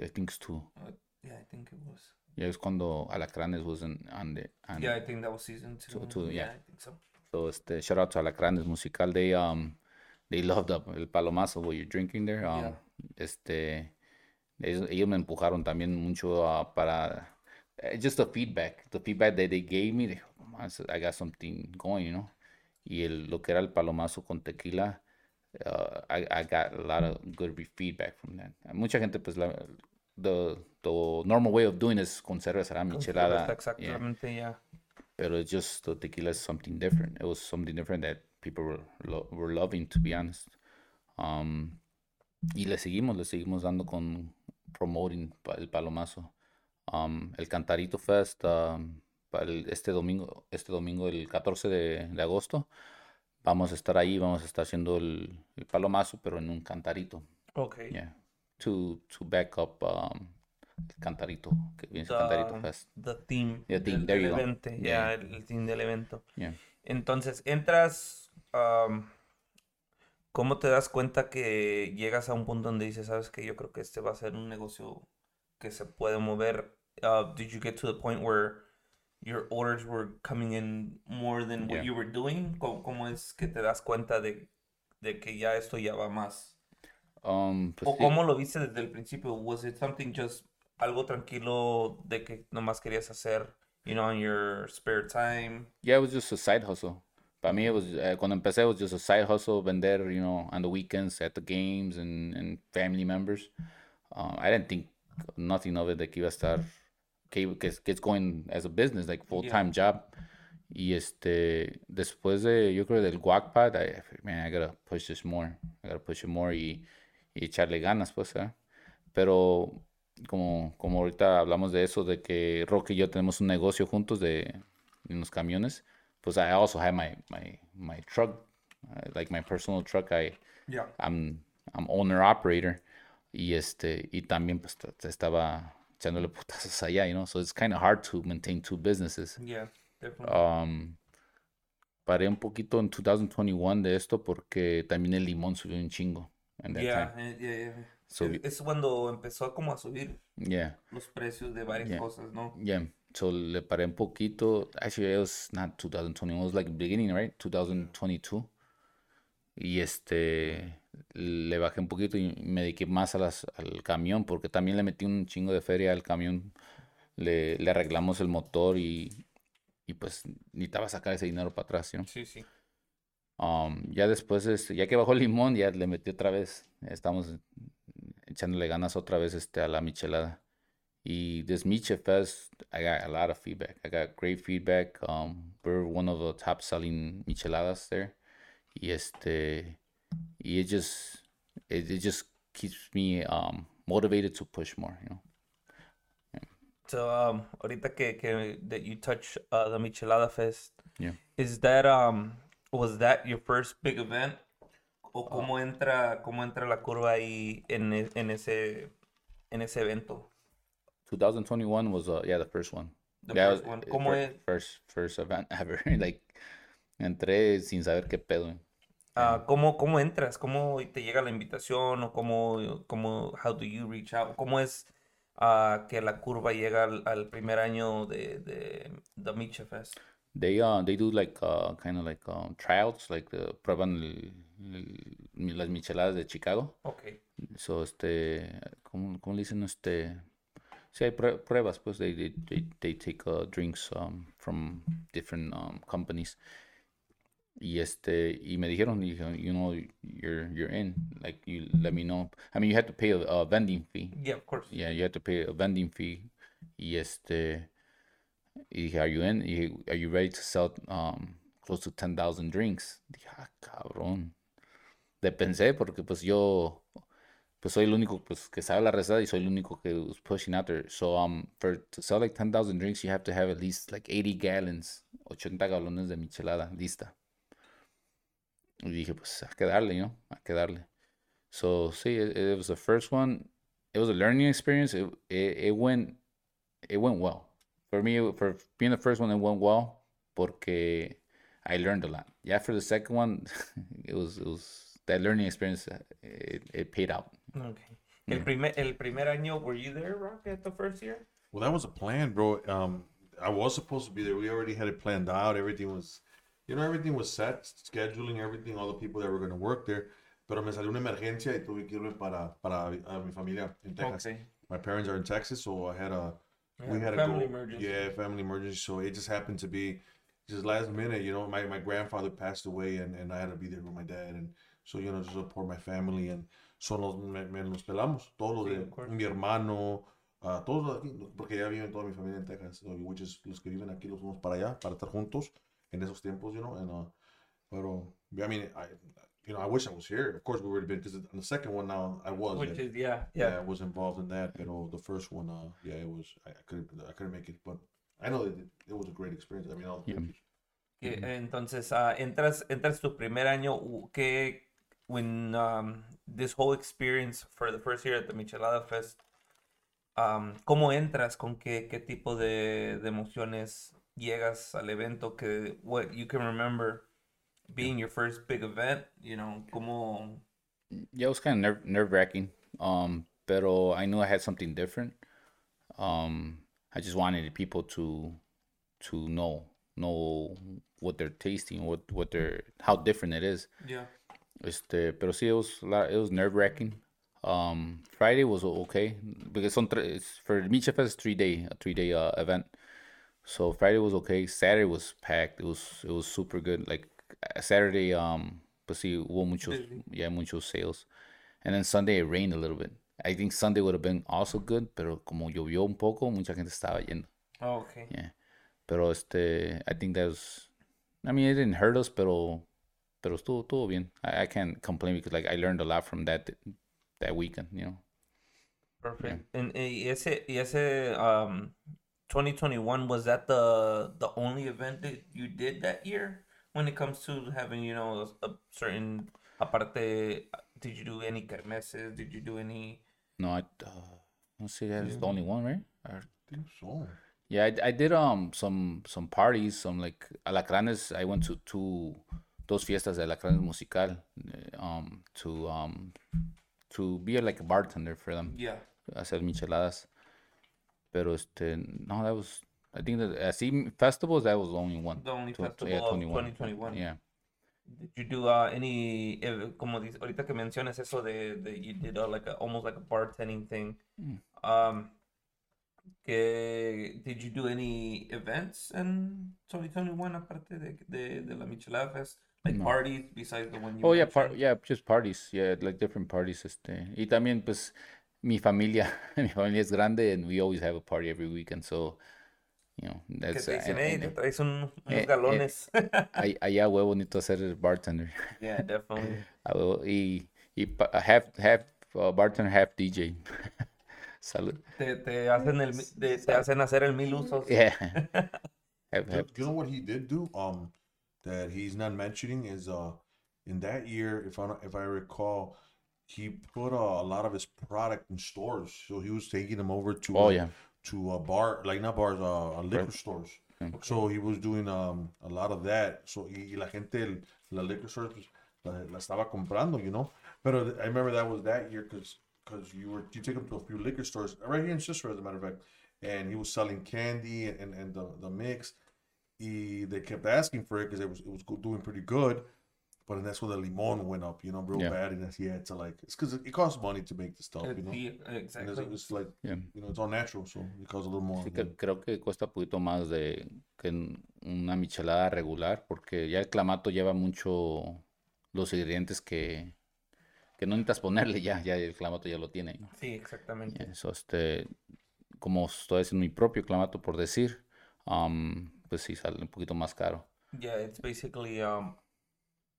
I think it's two. Uh, yeah, I think it was. Ya es cuando Alacranes was in, on the, on Yeah, I think that was season two. Two- two, yeah. I think so. So, este, shout out to Alacranes Musical. They, um, they loved up el palomazo what you're drinking there. Um, Yeah. Este, ellos, ellos me empujaron también mucho uh, para, eh, just the feedback, the feedback that they gave me. They, "Oh, man, I got something going, you know. Y el, lo que era el palomazo con tequila, uh, I, I got a lot of good feedback from that. Mucha gente, pues, la, the, the normal way of doing is con cerveza, ¿verdad? michelada. Exactamente, yeah. Pero just the tequila is something different. It was something different that people were, lo- were loving, to be honest. Um, y le seguimos, le seguimos dando con promoting el palomazo. Um, el Cantarito Fest um, el- este domingo, este domingo el 14 de, de agosto. Vamos a estar ahí, vamos a estar haciendo el, el palomazo, pero en un cantarito. Okay. Yeah. To, to back up um, el cantarito, que viene siendo Cantarito The- Fest. The. Yeah, theme, del- there you go. Yeah. yeah, el, el theme del evento. Yeah. Entonces, entras, um, ¿cómo te das cuenta que llegas a un punto donde dices, sabes que yo creo que este va a ser un negocio que se puede mover? Uh, did you get to the point where your orders were coming in more than what Yeah. you were doing? ¿Cómo, cómo es que te das cuenta de, de que ya esto ya va más? Um, pues ¿O sí. cómo lo viste desde el principio? Was it something just algo tranquilo de que nomás querías hacer, you know, on your spare time? Yeah, it was just a side hustle. Para mí, it was, eh, cuando empecé, was just a side hustle, vender, you know, on the weekends at the games and, and family members. Um, I didn't think nothing of it, que iba a estar, que, que, que it's going as a business, like full-time job. Y este, después de, yo creo del Wackpad, I, man, I gotta push this more. I gotta push it more y, y echarle ganas, pues, ¿eh? Pero como, como ahorita hablamos de eso, de que Roque y yo tenemos un negocio juntos de en los camiones, pues I also have my, my, my truck, uh, like my personal truck. I, Yeah. I'm, I'm owner operator. Y este, y también pues estaba echándole putazos allá, you know, so it's kind of hard to maintain two businesses. Yeah, definitely. Um, paré un poquito en 2021 de esto porque también el limón subió un chingo. yeah, eh, yeah, yeah. So- es, es cuando empezó como a subir Yeah. los precios de varias cosas, ¿no? Yeah, so le paré un poquito. Actually, it was not 2021, it was like beginning, right? 2022. Y este, le bajé un poquito y me dediqué más a las, al camión porque también le metí un chingo de feria al camión. Le, le arreglamos el motor y, y pues necesitaba sacar ese dinero para atrás, ¿no? Sí, sí. Um, ya después, este, ya que bajó el limón, ya le metí otra vez. Estamos echándole ganas otra vez este, a la michelada. Y this Miche Fest, I got a lot of feedback. I got great feedback. Um, we're one of the top selling micheladas there. Y este, it just, it, it just keeps me um, motivated to push more, you know. So, um, ahorita que, que that you touch uh, the Michelada Fest, Yeah. is that um was that your first big event? Uh, ¿O cómo entra cómo entra la curva ahí en, en ese en ese evento? 2021 was, uh, yeah, the first one. The Yeah, first one. ¿Cómo fir- es? First, first event ever. like, entré sin saber qué pedo. Ah, ¿cómo, ¿Cómo entras? ¿Cómo te llega la invitación? ¿O cómo, cómo how do you reach out? ¿Cómo es ah, que la curva llega al, al primer año de, de The Miche Fest? They uh they do like uh kind of like um tryouts like uh, prueban el- el- las micheladas de Chicago. Okay. So este ¿cómo, cómo le dicen este? Sí hay prue- pruebas pues they they they, they take uh, drinks um from different um companies. Y este y me dijeron you know you're you're in like you let me know. I mean you had to pay a, a vending fee. Yeah, of course. Yeah, you had to pay a vending fee. Y este, y dije, are you in? Dije, are you ready to sell um, close to 10,000 drinks? Dije, ah, cabrón. Le pensé porque pues yo, pues soy el único pues que sabe la receta y soy el único que was pushing out there. So um, for to sell like 10,000 drinks, you have to have at least like 80 gallons, 80 galones de michelada lista. Y dije, pues hay que darle, you know, hay que darle. So, sí, it, it was the first one. It was a learning experience. It, it, it went it went well. For me, for being the first one, it went well porque I learned a lot. Yeah, for the second one, it was it was that learning experience. uh, It, it paid out. Okay. El primer, el primer año, were you there, Rock, at the first year? Well, that was a plan, bro. Um, I was supposed to be there. We already had it planned out. Everything was, you know, everything was set, scheduling, everything, all the people that were going to work there. Pero me salió una emergencia y tuve que irme para, para a mi familia en Texas. Okay. My parents are in Texas, so I had a, we Yeah, had family to go. emergency. Yeah, family emergency. So it just happened to be just last minute, you know, my, my grandfather passed away and, and I had to be there with my dad. And so, you know, to support my family. And so nos, me, me los pelamos. Todos los Sí, de mi hermano, a todos los aquí, porque ya viven toda mi familia en Texas. Which is, los que viven aquí los fuimos para allá, para estar juntos en esos tiempos, you know. And, uh, pero, I mean, I, you know, I wish I was here. Of course, we would have been, because on the second one now, I was. Which is, yeah, yeah. yeah. I was involved in that. But the first one, uh, yeah, it was, I, I couldn't, I couldn't make it. But I know that it, it was a great experience. I mean, all the Yeah. Que, entonces, ah, entras, entras tu primer año, ¿qué, when um, this whole experience for the first year at the Michelada Fest, um, ¿cómo entras? ¿Con qué, qué tipo de, de emociones llegas al evento? Que, what you can remember being your first big event, you know, ¿cómo? Yeah, it was kind of nerve nerve wracking. Um, pero I knew I had something different. Um, I just wanted people to to know know what they're tasting, what what they're how different it is. Yeah. Este, pero sí, it was it was nerve wracking. Um, Friday was okay because on it's for Micha Fest three day a three day uh, event. So Friday was okay. Saturday was packed. It was it was super good. Like uh, Saturday, um, pues sí hubo muchos yeah muchos sales, and then Sunday it rained a little bit. I think Sunday would have been also good, pero como llovió un poco, mucha gente estaba yendo. Oh, okay. Yeah. Pero este, I think that was, I mean, it didn't hurt us, pero, pero estuvo, estuvo bien. I, I can't complain because like I learned a lot from that that weekend, you know. Perfect. And y ese, y ese um, 2021 was that the the only event that you did that year when it comes to having you know a, a certain aparte did you do any kermeses did you do any No, I, uh, let's see, that's the only one, right? I think so. yeah, I, I did um some some parties, some like alacranes. I went to two dos fiestas de alacranes musical, eh, um to um to be like a bartender for them. yeah hacer micheladas. Pero este, no, that was, I think that así festivals, that was the only one. the only Tw- festival yeah, of 21. 2021 Yeah. did you do uh, any eh, como dice, ahorita que mencionas eso de, de you did uh, like a, almost like a bartending thing Mm. um que did you do any events in 2021 aparte de, de, de la Michelada Fest like No. parties besides the one you Oh, yeah, par yeah, just parties. Yeah, like different parties. Este. Y también, pues, mi familia, mi familia es grande and we always have a party every weekend. So, you know, que that's, te uh, dicen and- hey and, te traes un, unos eh, eh, galones ay- allá huevo bonito ser el bartender. yeah definitely A huevo, y, y pa- half, half uh, bartender, half DJ. Salud. te, te hacen el mi- te, te hacen hacer el mil usos Yeah. Half- You, half- you know what he did do? Um, that he's not mentioning is uh, in that year, if I if I recall, he put uh, a lot of his product in stores. So he was taking them over to Oh, uh, yeah. to a bar, like not bars, uh, uh, liquor stores. So he was doing um a lot of that. So y, la gente, la liquor stores, la, la estaba comprando, you know. But I remember that was that year because because you were you take him to a few liquor stores right here in Cicero, as a matter of fact, and he was selling candy and and, and the the mix. Y they kept asking for it because it was it was doing pretty good. But then that's when the limon went up, you know, real Yeah. bad, and that's, he had to like it's because it, costs money to make the stuff, you know. yeah, And it's, exactly it's like Yeah. you know it's all natural, so it costs a little more. Know. que- creo que cuesta un poquito más de que una michelada regular, porque ya el clamato lleva mucho los ingredientes que, que no necesitas ponerle ya, ya el clamato ya lo tiene. ¿no? sí exactamente Eso, este, como estoy haciendo mi propio clamato por decir, um, pues sí sale un poquito más caro. Yeah, it's basically um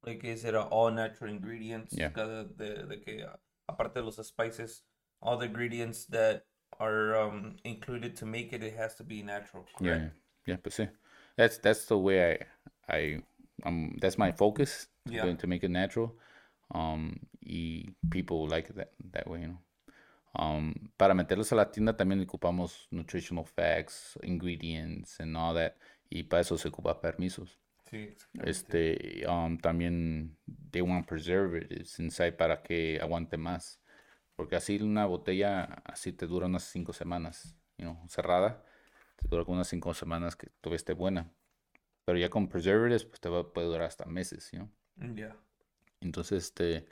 like is it all natural ingredients? Yeah. Cada de, de que aparte de los spices, all the ingredients that are um included to make it, it has to be natural. Yeah, Correct? yeah, pues sí. That's that's the way I I um that's my focus to, Yeah. to make it natural. Um y people like it that that way, you know. Um para meterlos a la tienda también ocupamos nutritional facts, ingredients and all that y para eso se ocupa permisos. Sí. Este um también they want preservatives inside para que aguante más. Porque así una botella así te dura unas cinco semanas, you know, cerrada te dura unas cinco semanas que todavía esté buena. Pero ya con preservatives, pues te va, puede durar hasta meses, ¿no? Mm, Yeah. Entonces, este,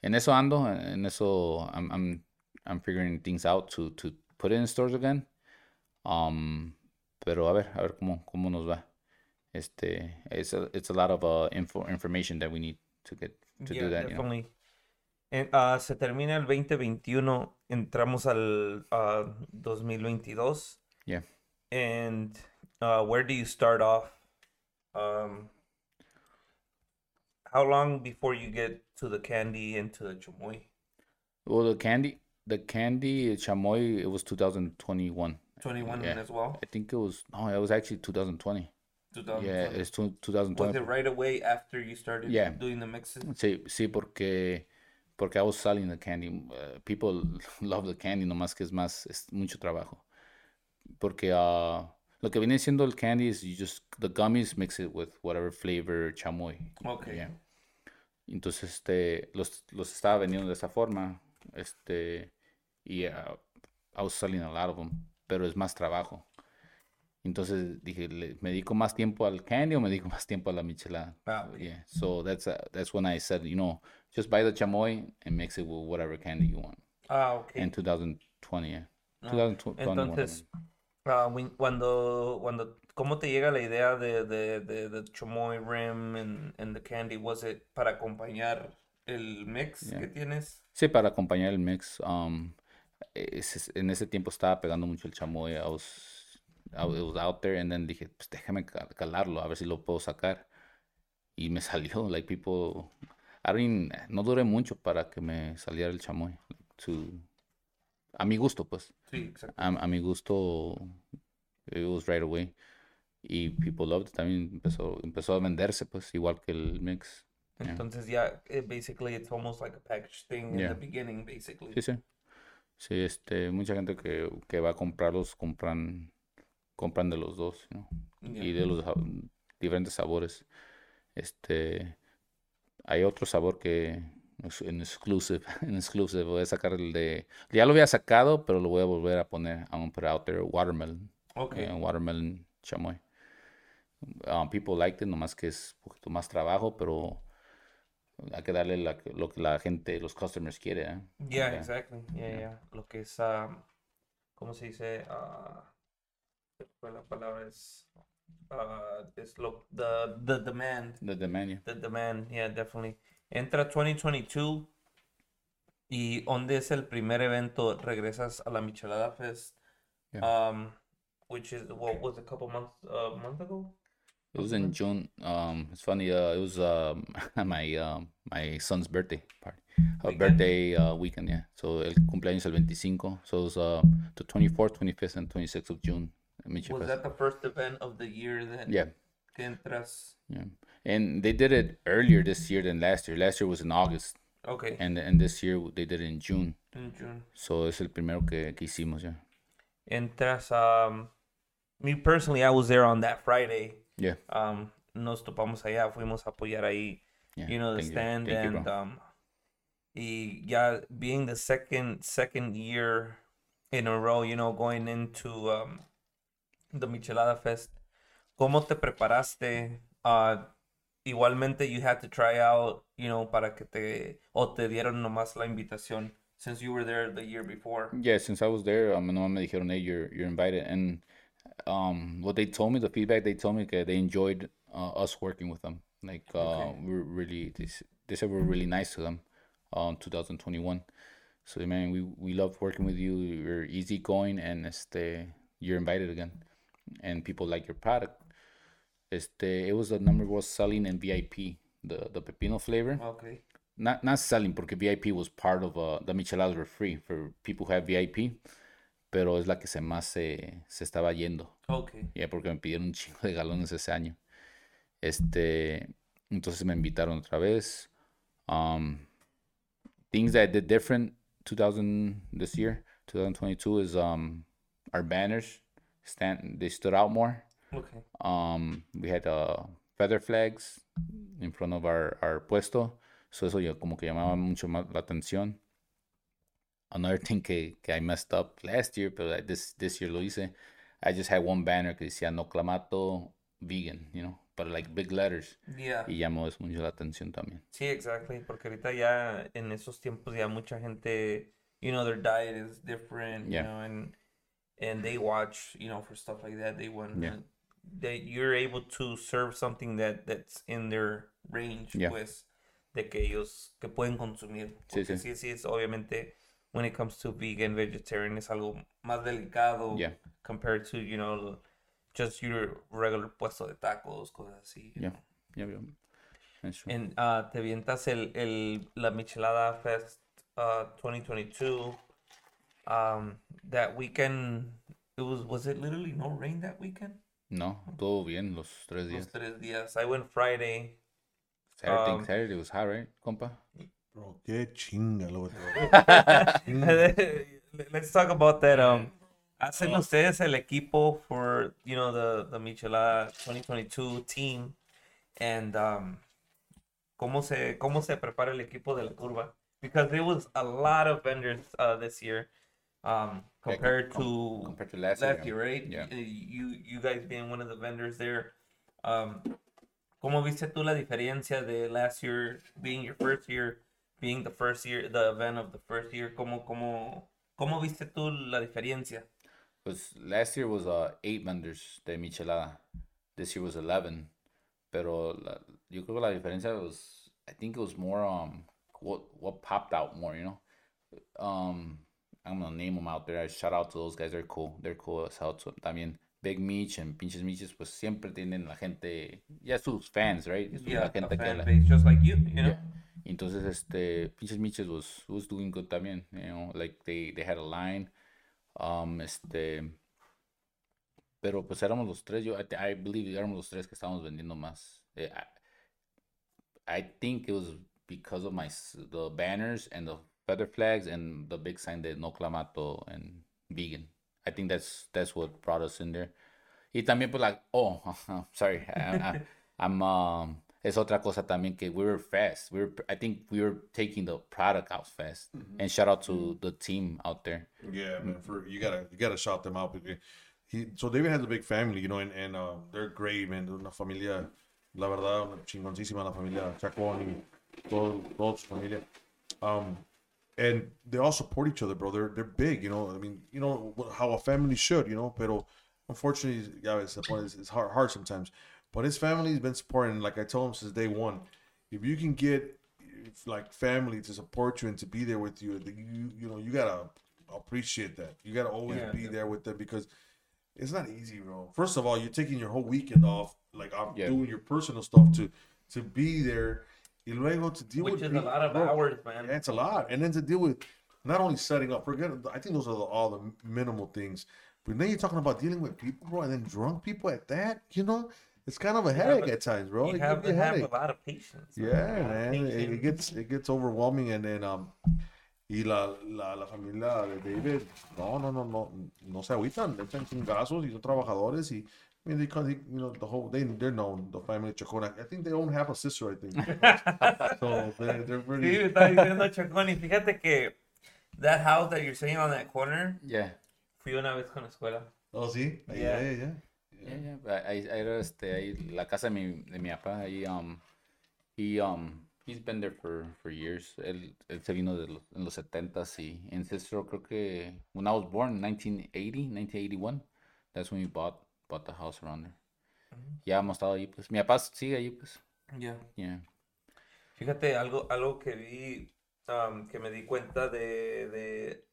en eso ando, en eso I'm, I'm, I'm figuring things out to, to put it in stores again. Um, pero a ver, a ver cómo, cómo nos va. Este, it's a, it's a lot of uh, info, information that we need to get to yeah, do that, you know? definitely. En- ah, se termina el 2021, entramos al ah, 2022. Yeah. And uh, where do you start off? Um, how long before you get to the candy and to the chamoy? Well, the candy, the candy chamoy, it was 2021. 21 Yeah. as well? I think it was, no, it was actually 2020. 2020. Yeah, it's two- Was 2020. it right away after you started Yeah. doing the mixes? Sí, sí, porque, porque I was selling the candy. Uh, people love the candy, nomás que es más, es mucho trabajo. Porque uh, lo que viene siendo el candy is you just, the gummies mix it with whatever flavor chamoy. Okay. Yeah. Entonces, este, los, los estaba vendiendo de esa forma, este, y uh, I was selling a lot of them, pero es más trabajo. Entonces dije, ¿le- ¿me dedico más tiempo al candy o me dedico más tiempo a la michelada? Ah, ok. Yeah, so that's uh, that's when I said, you know, just buy the chamoy and mix it with whatever candy you want. Ah, ok. in 2020. Yeah. Ah, 2021. Entonces, ah, when- cuando, cuando, ¿cómo te llega la idea de, de, de, de Chamoy Rim and, and the candy? ¿Was it para acompañar el mix Yeah. que tienes? Sí, para acompañar el mix. um, en ese tiempo estaba pegando mucho el chamoy. I was, I was out there and then dije, pues déjame ca- calarlo, a ver si lo puedo sacar. Y me salió, like people, I mean, no duré mucho para que me saliera el chamoy. to- a mi gusto, pues. Sí, exacto. A, a mi gusto, it was right away. Y people loved it. También empezó, empezó a venderse, pues, igual que el mix. Yeah. Entonces ya, eh, basically it's almost like a package thing in Yeah. the beginning, basically. Sí, sí. Sí, este, mucha gente que, que va a comprarlos compran, compran de los dos, ¿no? Yeah. Y de los diferentes sabores. Este, hay otro sabor que en exclusive, en exclusive, voy a sacar el de, ya lo había sacado, pero lo voy a volver a poner, it out there, watermelon, Okay. eh, watermelon chamoy. Um, people liked it, nomás que es un poquito más trabajo, pero hay que darle la- lo que la gente, los customers quiere, ¿eh? Yeah, Yeah. exactly. Yeah, Yeah. yeah. Lo que es, um, ¿cómo se dice? Ah, ¿cuál es la palabra? Es, ah, es lo, the, the demand. The, the menu. The demand, yeah, definitely. Entra 2022 y ¿dónde es el primer evento? Regresas a la Michelada Fest, Yeah. um, which is, what was a couple months, uh, month ago? It was in June. Um, it's funny. Uh, it was um my um my son's birthday party, uh, Weekend? birthday uh, weekend. Yeah. So el cumpleaños el 25. So it was uh the 24th, 25th, and 26th of June. Was Fest. that the first event of the year that Yeah, entras? yeah. And they did it earlier this year than last year. Last year was in August, Okay, and and this year they did it in June. in June. So es el primero que, que hicimos. Yeah. Entras, um, me personally, I was there on that Friday. Yeah. Um, nos topamos allá, fuimos a apoyar ahí, Yeah. you know, the stand you, and, um, y ya being the second, second year in a row, you know, going into, um, the Michelada Fest, ¿cómo te preparaste? Uh, igualmente you had to try out, you know, para que te, o te dieron nomás la invitación, since you were there the year before. Yeah, since I was there, um, no me dijeron, hey, you're you're invited. And um, what they told me, the feedback they told me, that they enjoyed uh, us working with them. Like, uh, Okay. we're really, they, they said we're really nice to them, uh, 2021. So man, we we love working with you. You're easygoing, and este, you're invited again, and people like your product. Este, it was the number was selling in VIP, the the pepino flavor Okay. not not selling because VIP was part of uh, the micheladas were free for people who have VIP, pero es la que se más se, se estaba yendo. Okay. Ya porque me pidieron un chingo de galones ese año. Este, entonces me invitaron otra vez. Um, things that I did different 2000 this year, 2022 is um our banners stand they stood out more. Okay. Um, we had uh, feather flags in front of our, our puesto. So eso como que llamaba mucho más la atención. Another thing que, que I messed up last year, but I- this, this year lo hice. I just had one banner que decía no clamato vegan, you know, but like big letters. Yeah. Y llamó eso mucho la atención también. Sí, exactly, porque ahorita ya en esos tiempos ya mucha gente, you know, their diet is different, you know, and and they watch, you know, for stuff like that. They want Yeah. that you're able to serve something that that's in their range, Yeah. pues, de que ellos que pueden consumir. Sí, Porque sí. sí, sí, es obviamente when it comes to vegan, vegetarian es algo más delicado Yeah. compared to, you know, just your regular puesto de tacos, cosas así. Yeah. Yeah, yeah. That's true. En, ah, te avientas el, el, la Michelada Fest uh, 2022. Um, that weekend, it was, was it literally no rain that weekend? No, todo bien los tres Los días. tres días. I went Friday. Saturday, um, Saturday was hot, right, compa? Bro, qué chinga lo Let's talk about that. Um, hacen ustedes el equipo for, you know, the, the Michelada 2022 team. And um, cómo se cómo se prepara el equipo de la curva because there was a lot of vendors uh, this year um, Yeah, compared com- to compared to last last year. year, right? Yeah. Uh, You you guys being one of the vendors there. Um, ¿Cómo viste tú la diferencia de last year being your first year being the first year, the event of the first year, ¿cómo, cómo, cómo viste tú la diferencia? Pues last year was uh, eight vendors de michelada. This year was 11. Pero la, yo creo que la diferencia was, I think it was more um what what popped out more, you know. Um, I'm gonna name them out there. I shout out to those guys. They're cool. They're cool as hell. También Big Meech and Pinches Meeches, pues siempre tienen la gente, ya sus fans, right? Es Yeah, la gente que fan la- base, just like you, you know? Yeah. Entonces, este, Pinches Miches was, was doing good también, you know, like they, they had a line, um, este, pero pues éramos los tres, yo, I, I believe éramos los tres que estábamos vendiendo más. Eh, I, I think it was because of my, the banners and the feather flags and the big sign de no clamato and vegan. I think that's, that's what brought us in there. Y también pues like, oh, sorry, I, I, I'm, um, es otra cosa también que we were fast. We were, I think we were taking the product out fast. And shout out to the team out there. Yeah, man. For you gotta you gotta shout them out. Because he, so David has a big family, you know, and, and uh, they're great, man. Una familia, la verdad, una chingoncísima la familia Chacón y todo, toda su familia. Um, and they all support each other, bro. They're they're big, you know. I mean, you know how a family should, you know. Pero unfortunately, yeah, it's the point. It's, it's hard, hard sometimes. But his family's been supporting. Like I told him since day one, if you can get if, like family to support you and to be there with you, you you know you gotta appreciate that. You gotta always Yeah. be there with them because it's not easy, bro. First of all, you're taking your whole weekend off, like off Yeah. doing your personal stuff to to be there. Y luego to deal Which with is a lot of bro, hours, man. yeah, it's a lot. And then to deal with not only setting up, forget, I think those are the, all the minimal things. But then you're talking about dealing with people, bro, and then drunk people at that, you know? It's kind of a headache but at times, bro. You It have can to a have headache. a lot of patience. Yeah, A lot of man. It, it gets it gets overwhelming and then um y la, la, la familia de David, no, no, no, no, no se agüitan, le echan chingazos y son trabajadores y I mean, they, come- they, you know, the whole, they, they're known, the family Chacona. I think they own half a sister, I think. so they're, they're Sí, pretty, me estaba diciendo Chacón, y fíjate que that house that you're saying on that corner, Yeah. fui una vez con la escuela. Oh, sí. Yeah, Yeah. yeah, yeah. Yeah, yeah. Ahí, ahí era este, ahí, la casa de mi, de mi papá. Ahí, um, he, um, he's been there for, for years. Él, él se vino de los, en los 70s y en Cicero creo que when I was born in 1980, 1981, that's when we bought, bought the house around there. Ya hemos estado ahí, pues. Mi papá sigue ahí, pues. Ya. Yeah. Fíjate, algo, algo que vi, um, que me di cuenta de, de,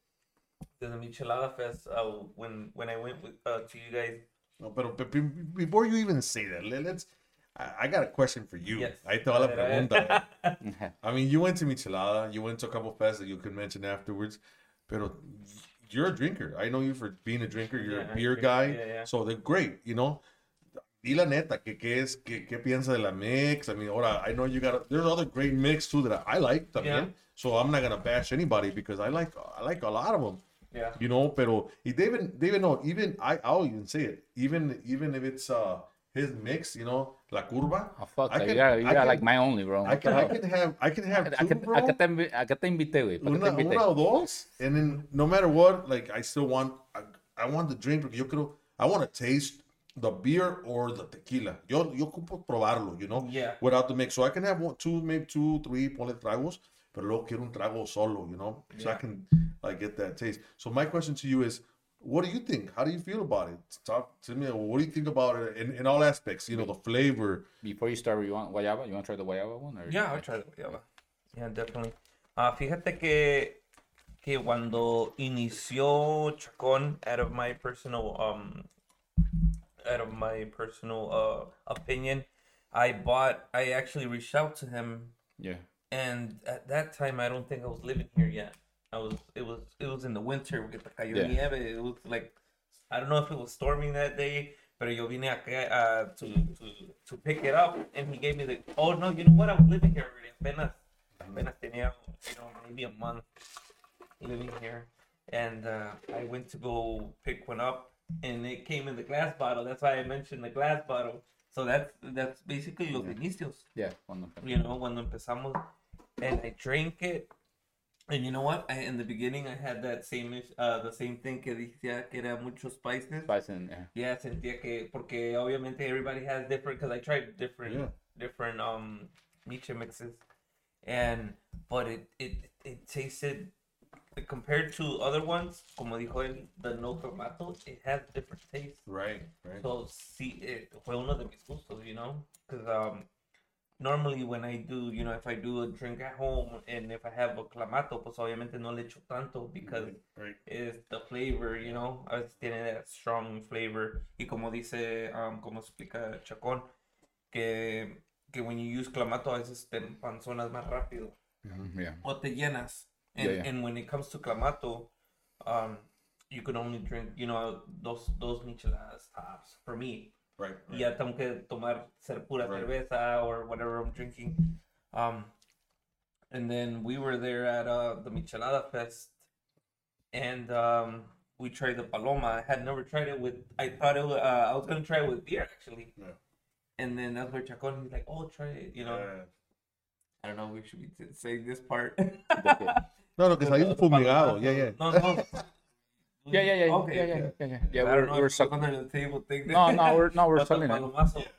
de the Michelada Fest, uh, when, when I went with, uh, to you guys. No, be- before you even say that, let- let's. I, got a question for you. Yes. Ahí te va la A ver, a ver. pregunta. I mean, you went to Michelada, you went to a couple fests that you could mention afterwards, pero you're a drinker. I know you for being a drinker. You're Yeah, a beer guy, yeah, yeah. so they're great. You know. Di la neta, ¿qué, qué es, qué, qué piensa de la mix? I mean, ahora, I know you got, there's other great mix too that I like también. Yeah. So I'm not gonna bash anybody because I like, I like a lot of them Yeah. you know pero y David David no even I I'll even say it even even if it's uh his mix you know la curva Oh, fuck, I that. can- you got, you I got can- like my only, bro. I What the can I can have I can have ¿A two qué, bro a qué te, invi- a qué invité, güey? ¿Para qué te una, invité? una o dos and then no matter what like I still want I, I want the drink porque yo creo I want to taste the beer or the tequila yo yo ocupo probarlo you know Yeah. without the mix so I can have one two maybe two three ponle tragos pero luego quiero un trago solo you know so I can like get that taste so my question to you is what do you think how do you feel about it talk to me what do you think about it in, in all aspects you know the flavor Before you start, you want guayaba? You want to try the guayaba one? Or... Yeah, I'll try the guayaba. Yeah, definitely. Ah, fíjate que, que cuando inició Chacón, out of my personal, um, out of my personal uh, opinion, I bought, I actually reached out to him, Yeah. And at that time, I don't think I was living here yet. I was, it was, it was in the winter. porque cayó Yeah. nieve. It was like, I don't know if it was storming that day, but yo vine acá uh, to, to, to pick it up, and he gave me the, oh no, you know what? I was living here already. Apenas, apenas tenía, you know, maybe a month living here, and uh, I went to go pick one up, and it came in the glass bottle. That's why I mentioned the glass bottle. So that's that's basically los inicios. Yeah. cuando- You know, cuando empezamos, and I drank it. And you know what? I, in the beginning, I had that same, uh, the same thing que decía que era muchos spices. Spice and, yeah. Yeah, sentía que porque obviamente everybody has different because I tried different Yeah. different um miche mixes and but it it it tasted compared to other ones, como dijo él, the no clamato, it has different taste. Right, right. So sí, eh, fue uno de mis gustos, you know, because um, normally when I do, you know, if I do a drink at home and if I have a clamato, pues obviamente no le echo tanto because right. it's the flavor, you know, a veces tiene that strong flavor y como dice, um, como explica Chacón, que que when you use clamato a veces te panzonas más rápido Mhm, Yeah. o te llenas. And, Yeah, yeah. and when it comes to clamato, um, you can only drink, you know, dos, dos micheladas tops for me. Right. Y right. ya tengo que tomar ser pura Right. cerveza or whatever I'm drinking. Um, and then we were there at uh, the Michelada Fest, and um, we tried the Paloma. I had never tried it with. I thought it. wa- Uh, I was gonna try it with beer actually. Yeah. And then that's where Chacon he's like, "Oh, try it," you know. Yeah. I don't know. We should be saying this part. No, no, que The- salís the fumigado. palomazo. Yeah, yeah. No, no. Yeah, yeah, yeah, Okay, yeah, okay. yeah, yeah, yeah. Yeah, we're, don't know we're if under the table thing. No, no, we're no, we're selling it.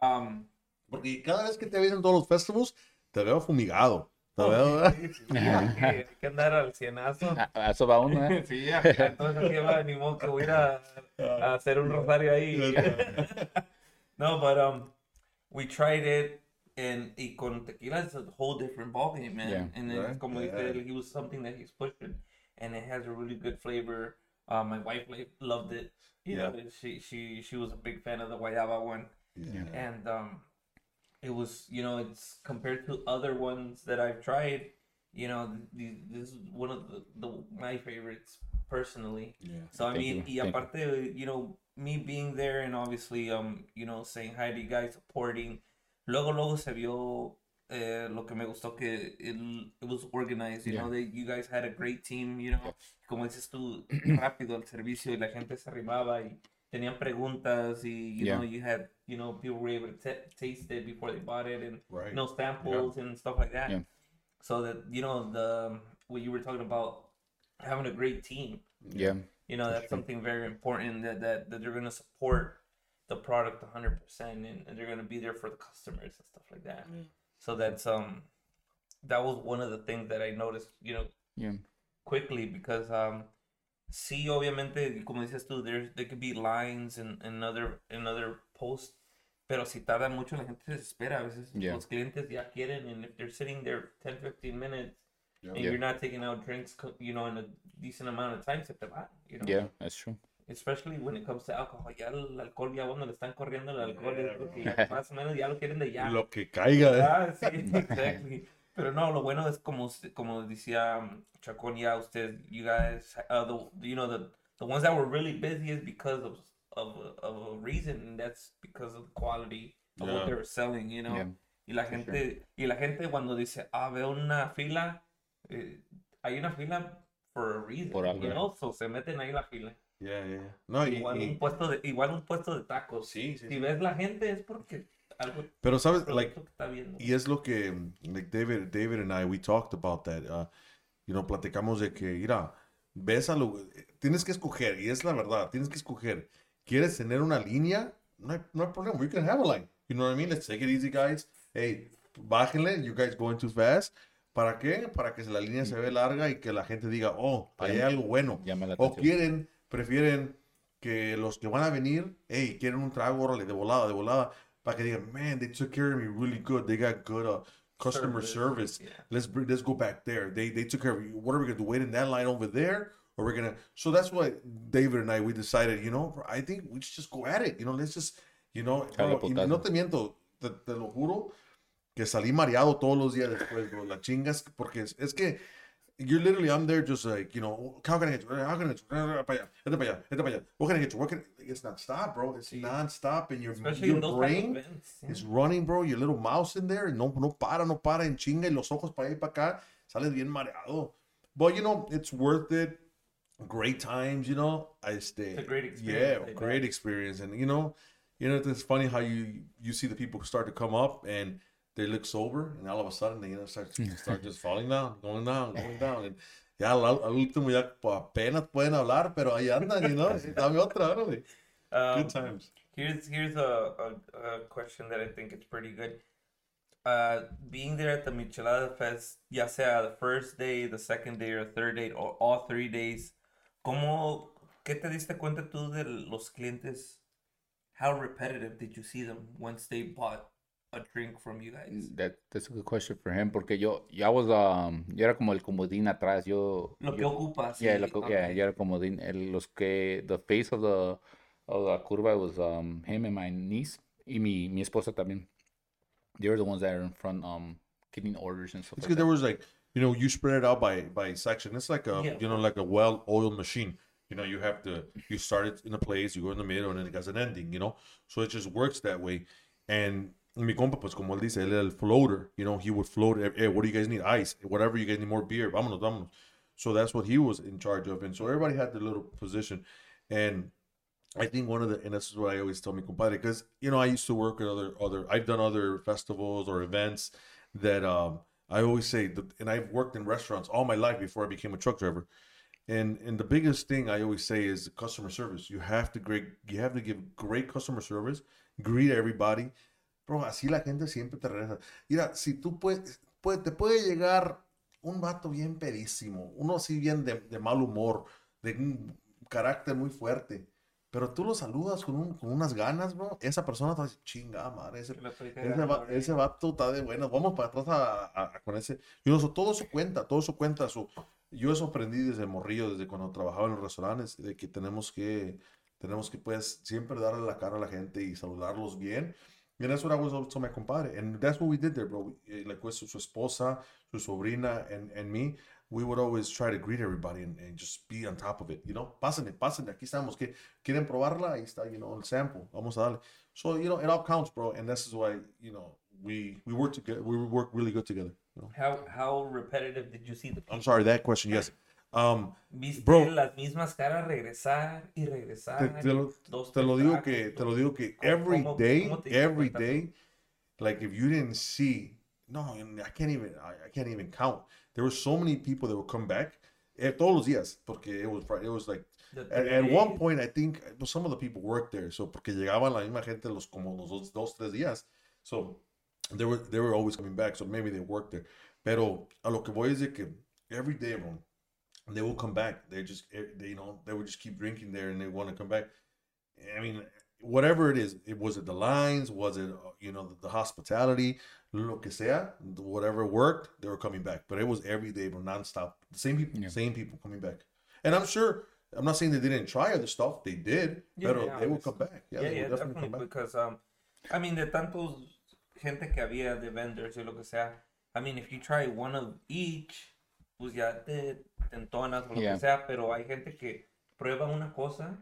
Um, Porque cada vez que te ves en todos los festivals, te veo fumigado. Te no, veo, hay que- hay que andar al cienazo. A, a eso va uno, ¿eh? Sí, ya, entonces aquí va, ni modo que voy a ir a, a hacer un rosario ahí. no, but um, we tried it, and y con tequila it's a whole different ballgame, man. Yeah. and then Right. como Yeah. dice, he was something that he's pushing, and it has a really good flavor. Uh, my wife loved it. You Yeah. know, she she she was a big fan of the guayaba one Yeah. and um it was you know it's compared to other ones that i've tried you know th- this is one of the, the my favorites personally Yeah. so i Thank mean you, y you. aparte you know me being there and obviously um you know saying hi to you guys supporting luego luego se vio eh, lo que me gustó que it, it was organized you Yeah. know that you guys had a great team you know Yes. como dices tú rápido el servicio y la gente se arrimaba y tenían preguntas y you Yeah. know you had you know people were able to taste it before they bought it and Right. no samples and stuff like that Yeah. so that you know the what you were talking about having a great team Yeah. you know that's sure. something very important that that, that they're going to support the product 100% and, and they're going to be there for the customers and stuff like that so that's um that was one of the things that i noticed you know Yeah. quickly because um sí obviamente como dices tú there there could be lines and and other and other posts pero si tarda mucho la gente se desespera a veces Yeah. los clientes ya quieren and if they're sitting there 10 15 minutes Yeah. and Yeah. you're not taking out drinks you know in a decent amount of time se te va you know Yeah, that's true. Especially when it comes to alcohol ya el alcohol ya cuando le están corriendo el alcohol Yeah, es porque bro. ya más o menos ya lo quieren de ya Lo que caiga. eh. Ah, sí, exactly. Pero no, lo bueno es como, como decía um, Chacón, ya usted, you guys, uh, the, you know, the, the ones that were really busy is because of, of, of a reason, and that's because of the quality of Yeah. what they were selling, you know. Yeah. Y la gente, y la gente cuando dice, ah, veo una fila, eh, hay una fila for a reason, Por algo. you know, so se meten ahí la fila. Yeah, yeah. No, y, Igual y- un puesto de, igual un puesto de tacos. sí, sí, Si sí. ves la gente es porque algo Pero sabes, like, que está viendo. y es lo que, like David, David and I, we talked about that. Uh, you know, platicamos de que, mira, ves a lo, tienes que escoger, y es la verdad, tienes que escoger. ¿Quieres tener una línea? No hay, no hay problema. We can have a line. You know what I mean? Let's take it easy, guys. Hey, bájenle. You guys going too fast. ¿Para qué? Para que la línea se ve larga y que la gente diga, oh, ahí hay algo bueno. Llama la O quieren, prefieren que los que van a venir, hey, quieren un trago, órale, de volada, de volada, para que digan, man, they took care of me really good. They got good uh, customer service. yeah. Let's bring, let's go back there. They they took care of you. What are we gonna do? Wait in that line over there, or we're gonna? So that's why David and I we decided. You know, I think we should just go at it. You know, let's just, you know, bro, y no te miento, te, te lo juro que salí mareado todos los días después, bro. La chingas, porque es, es que you're literally, I'm there just like, you know, how can I get you? How can I get you? Para allá, vete para allá, vete para allá. What can I get you? What can It's not stop, bro. It's non-stop, and your, Especially your in those type of brain events. yeah. is running, bro. Your little mouse in there, no, no para, no para, en chinga, y los ojos para allá para acá. Sales bien mareado. But, you know, it's worth it. Great times, you know. I stay. It's a great experience, Yeah, I great experience. And, you know, you know, it's funny how you you see the people start to come up and they look sober, and all of a sudden they you know, start start just falling down, going down, going down, and ya al, al último ya apenas pueden hablar, pero ahí andan, you know, dame otra, órale. Um, Good times. Here's here's a, a, a question that I think is pretty good. uh, being there at the Michelada Fest, ya sea the first day, the second day, or third day, or all three days, ¿cómo, qué te diste cuenta tú de los clientes? How repetitive did you see them once they bought a drink from you guys? That, that's a good question for him, porque yo, yo I was, um, yo era como el comodín atrás, yo... Lo que yo- ocupas. Yeah, sí, lo que- yeah, ok. yo era comodín. El, los que, the face of the, of the curva was um, him and my niece, y mi, mi esposa también. They were the ones that are in front, um, getting orders and stuff It's like because there was like, you know, you spread it out by by section. It's like a Yeah. you know like a well-oiled machine. You know, you have to you start it in a place, you go in the middle, and then it has an ending. You know, so it just works that way. And mi compa, pues como él dice, él era el floater. You know, he would float. Hey, what do you guys need? Ice. Whatever you guys need more beer. Vámonos, vámonos. So that's what he was in charge of, and so everybody had their little position. And I think one of the and this is what I always tell me compadre because you know I used to work at other other I've done other festivals or events that um I always say and I've worked in restaurants all my life before I became a truck driver. And and the biggest thing I always say is customer service. You have to great you have to give great customer service, greet everybody. Bro, así la gente siempre te regresa. Mira, si tú puedes, puede, te puede llegar un vato bien pedísimo, uno así bien de, de mal humor, de un carácter muy fuerte, pero tú lo saludas con, un- con unas ganas, bro. Esa persona te va a decir, chinga, madre, ese, ese, va- ahora". ese vato está de buenas. Vamos para atrás a, a- a- con ese. Yo, todo eso cuenta, todo eso cuenta. Su, yo eso aprendí desde morrillo, desde cuando trabajaba en los restaurantes, de que tenemos que, tenemos que, pues, siempre darle la cara a la gente y saludarlos bien. And that's what I was always telling my compadre. And that's what we did there, bro. We- eh, like with su, su esposa, su sobrina, and, and me, we would always try to greet everybody and, and just be on top of it, you know? Pásenle, pásenle, aquí estamos. que ¿Quieren probarla? Ahí está, you know, el sample. Vamos a darle. So, you know, it all counts, bro. And this is why, you know, we we work together. We work really good together. You know? How, how repetitive did you see the I'm sorry, that question, yes. Um, ¿Viste Bro. las mismas caras regresar y regresar? te, te lo, Dos, te lo digo que, te lo digo que ¿Cómo- every cómo- day, cómo every day, like if you didn't see, no, I can't even, I, I can't even count. There were so many people that would come back eh, todos los días, porque it was, it was like, at, at one point, I think some of the people worked there, so porque llegaban la misma gente los como los dos, dos tres días, so they were they were always coming back, so maybe they worked there. Pero a lo que voy es de que every day, bro, they will come back. They just eh, they you know they would just keep drinking there and they want to come back. I mean, whatever it is, it was it the lines, was it uh, you know the, the hospitality, lo que sea, whatever worked, they were coming back. But it was every day, bro, nonstop. The same people, Yeah. same people coming back. And I'm sure I'm not saying they didn't try other stuff, they did, Yeah, but yeah, they will come back. Yeah, Yeah, they yeah, definitely, definitely, come back. because um, I mean, the tantos gente que había de vendors y lo que sea. I mean, if you try one of each, pues ya te te entonas o lo Yeah. que sea. Pero hay gente que prueba una cosa,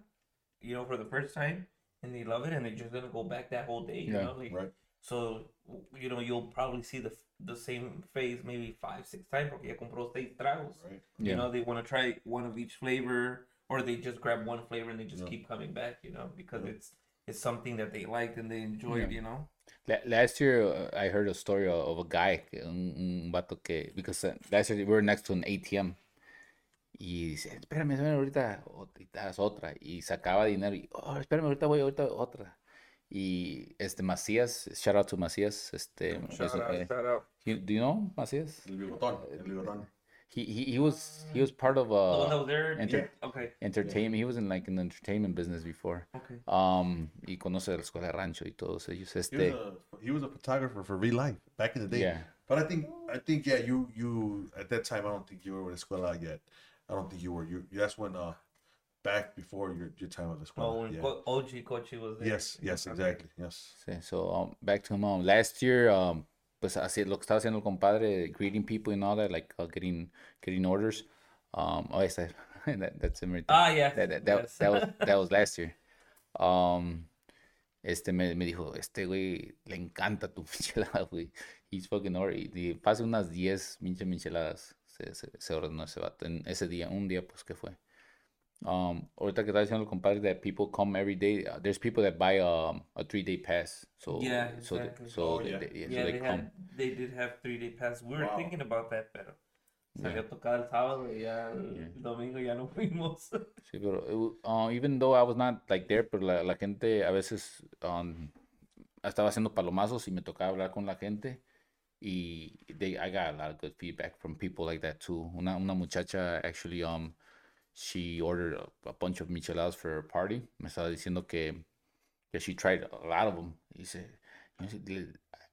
you know, for the first time, and they love it, and they're just gonna go back that whole day. You Yeah, know, like, Right. so you know, you'll probably see the the same phase maybe five, six times porque ya compró seis tragos. Right. You Yeah. know, they want to try one of each flavor, or they just grab one flavor and they just Yeah. keep coming back. You know, because it's it's something that they liked and they enjoyed. Yeah. You know. La- Last year, I heard a story of, a guy, un, un vato que, because uh, last year we were next to an ATM. Y dice, espérame, espérame, ahorita ot- y das otra. Y sacaba dinero y, oh, espérame, ahorita voy, ahorita otra. Y este Macías, shout out to Macías, este, es- eh, out. he- do you know Macías? El bigotón, el bigotón. He, he, he was, he was part of The one that uh, was there. enter- Okay. entertainment, he was in like in the entertainment business before. Okay. Um, y conoce la escuela rancho y todos ellos, He was, a, he was a photographer for Real Life back in the day. yeah. But I think I think yeah, you you at that time I don't think you were with Escuela yet. I don't think you were. You that's when uh back before your, your time at Escuela. Oh, when yeah. Co- OG Cochi was there. Yes, yes, exactly. Yes. So um, back to him. Um, last year, um, pues así lo que estaba haciendo el compadre, greeting people and all that, like uh, getting getting orders. Um, oh, yes, that, that's him right there. Ah, yeah. That, that, that, Yes. that was that was last year. Um, este me, me dijo, este güey le encanta tu michelada, güey. He's fucking or y, y pasa unas 10 pinche micheladas. Se, se, se ordenó ese vato en ese día, un día pues que fue. Um, ahorita que está diciendo el compadre that people come every day. uh, there's people that buy um, a three day pass. So Yeah, so they- exactly. so Oh, they, yeah. they- yeah, so Yeah, they they come. had, they did have three day pass. We were Wow. thinking about that, pero salió Yeah. a tocar el sábado y ya el domingo ya no fuimos. Sí, pero wa- uh, even though I was not like there, pero la, la gente a veces um, estaba haciendo palomazos y me tocaba hablar con la gente y they I got a lot of good feedback from people like that too. Una una muchacha actually um she ordered a, a bunch of micheladas for her party. Me estaba diciendo que que she tried a lot of them. He said,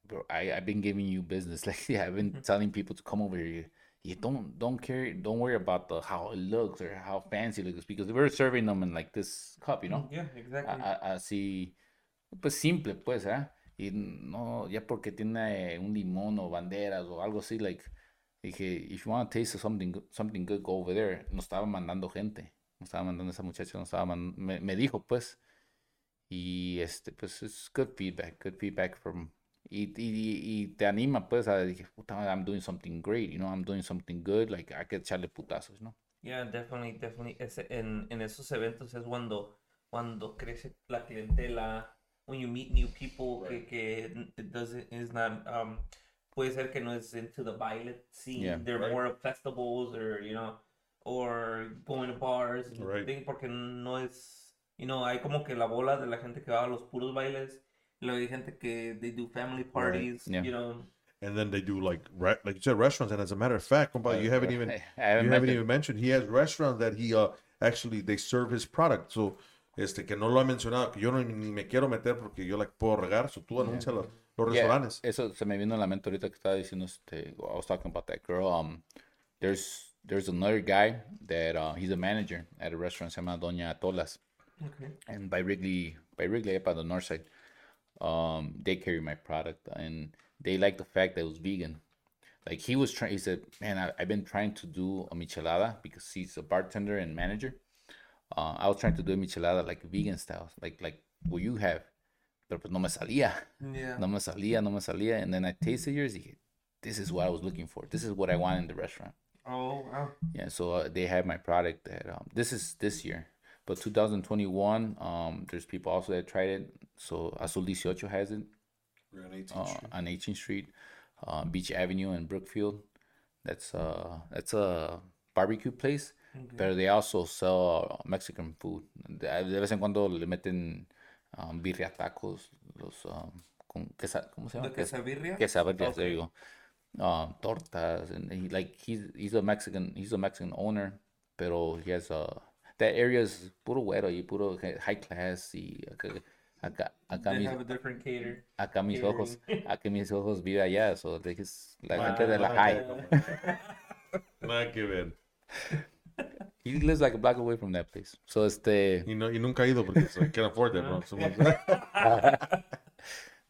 bro, I I've been giving you business. Like yeah, I've been telling people to come over here. You don't don't care don't worry about the how it looks or how fancy it looks because we're serving them in like this cup, you know. Yeah, exactly. A- así pues simple pues ¿eh? y no ya porque tiene un limón o banderas o algo así like dije if you want to taste something good- something good go over there nos estaba mandando gente nos estaba mandando esa muchacha nos estaba man- me, me dijo pues y este pues es good feedback good feedback from y, y, y te anima pues a dije puta madre, I'm doing something great you know I'm doing something good like hay que echarle putazos ¿no? Yeah, definitely, definitely. Ese, en, en esos eventos es cuando, cuando crece la clientela, when you meet new people que, que it doesn't, is not, um, puede ser que no es into the baile scene. Yeah. They're Right. more of festivals or, you know, or going to bars. Right. thing, porque no es, you know, hay como que la bola de la gente que va a los puros bailes. Y luego hay gente que they do family parties, Yeah. you know. And then they do like re- like you said restaurants. And as a matter of fact, compa, you haven't even you haven't even mentioned he has restaurants that he uh actually they serve his product. So este que no lo ha mencionado, que yo no, ni me quiero meter porque yo like puedo regar. So tú los, los Yeah, restaurantes. eso se me vino a la mente ahorita que estaba diciendo este I was talking about that girl um there's there's another guy that uh, he's a manager at a restaurant se llama Doña Tolas Okay. and by Wrigley by Wrigley up on the north side um they carry my product and they like the fact that it was vegan like he was trying he said man I, I've been trying to do a michelada because he's a bartender and manager uh, I was trying to do a michelada like vegan style like like what you have pero pues no me salía Yeah. no me salía, no me salía. And then I tasted yours. Dije, this is what I was looking for. This is what I want in the restaurant. Oh, wow. Yeah, so uh, they have my product that um, this is this year. But 2021, um, there's people also that tried it. So Azul 18 has it We're on 18th uh, Street. on 18th Street, uh, Beach Avenue in Brookfield. That's uh that's a barbecue place, but they also sell uh, Mexican food. De, de vez en cuando le meten um, birria tacos, los um, con quesa, ¿cómo se llama? ¿De quesabirria? Quesabirrias, there Okay. you go. Um, tortas, and he like he's he's a Mexican he's a Mexican owner, pero he has uh that area is puro güero y puro high class y acá acá acá mis, have a different cater. acá mis catering. ojos acá mis ojos vive allá, so es la gente de la high. Nada que ver. He lives like a block away from that place. So este Y, no, you nunca he ido porque I can't afford that, bro. So,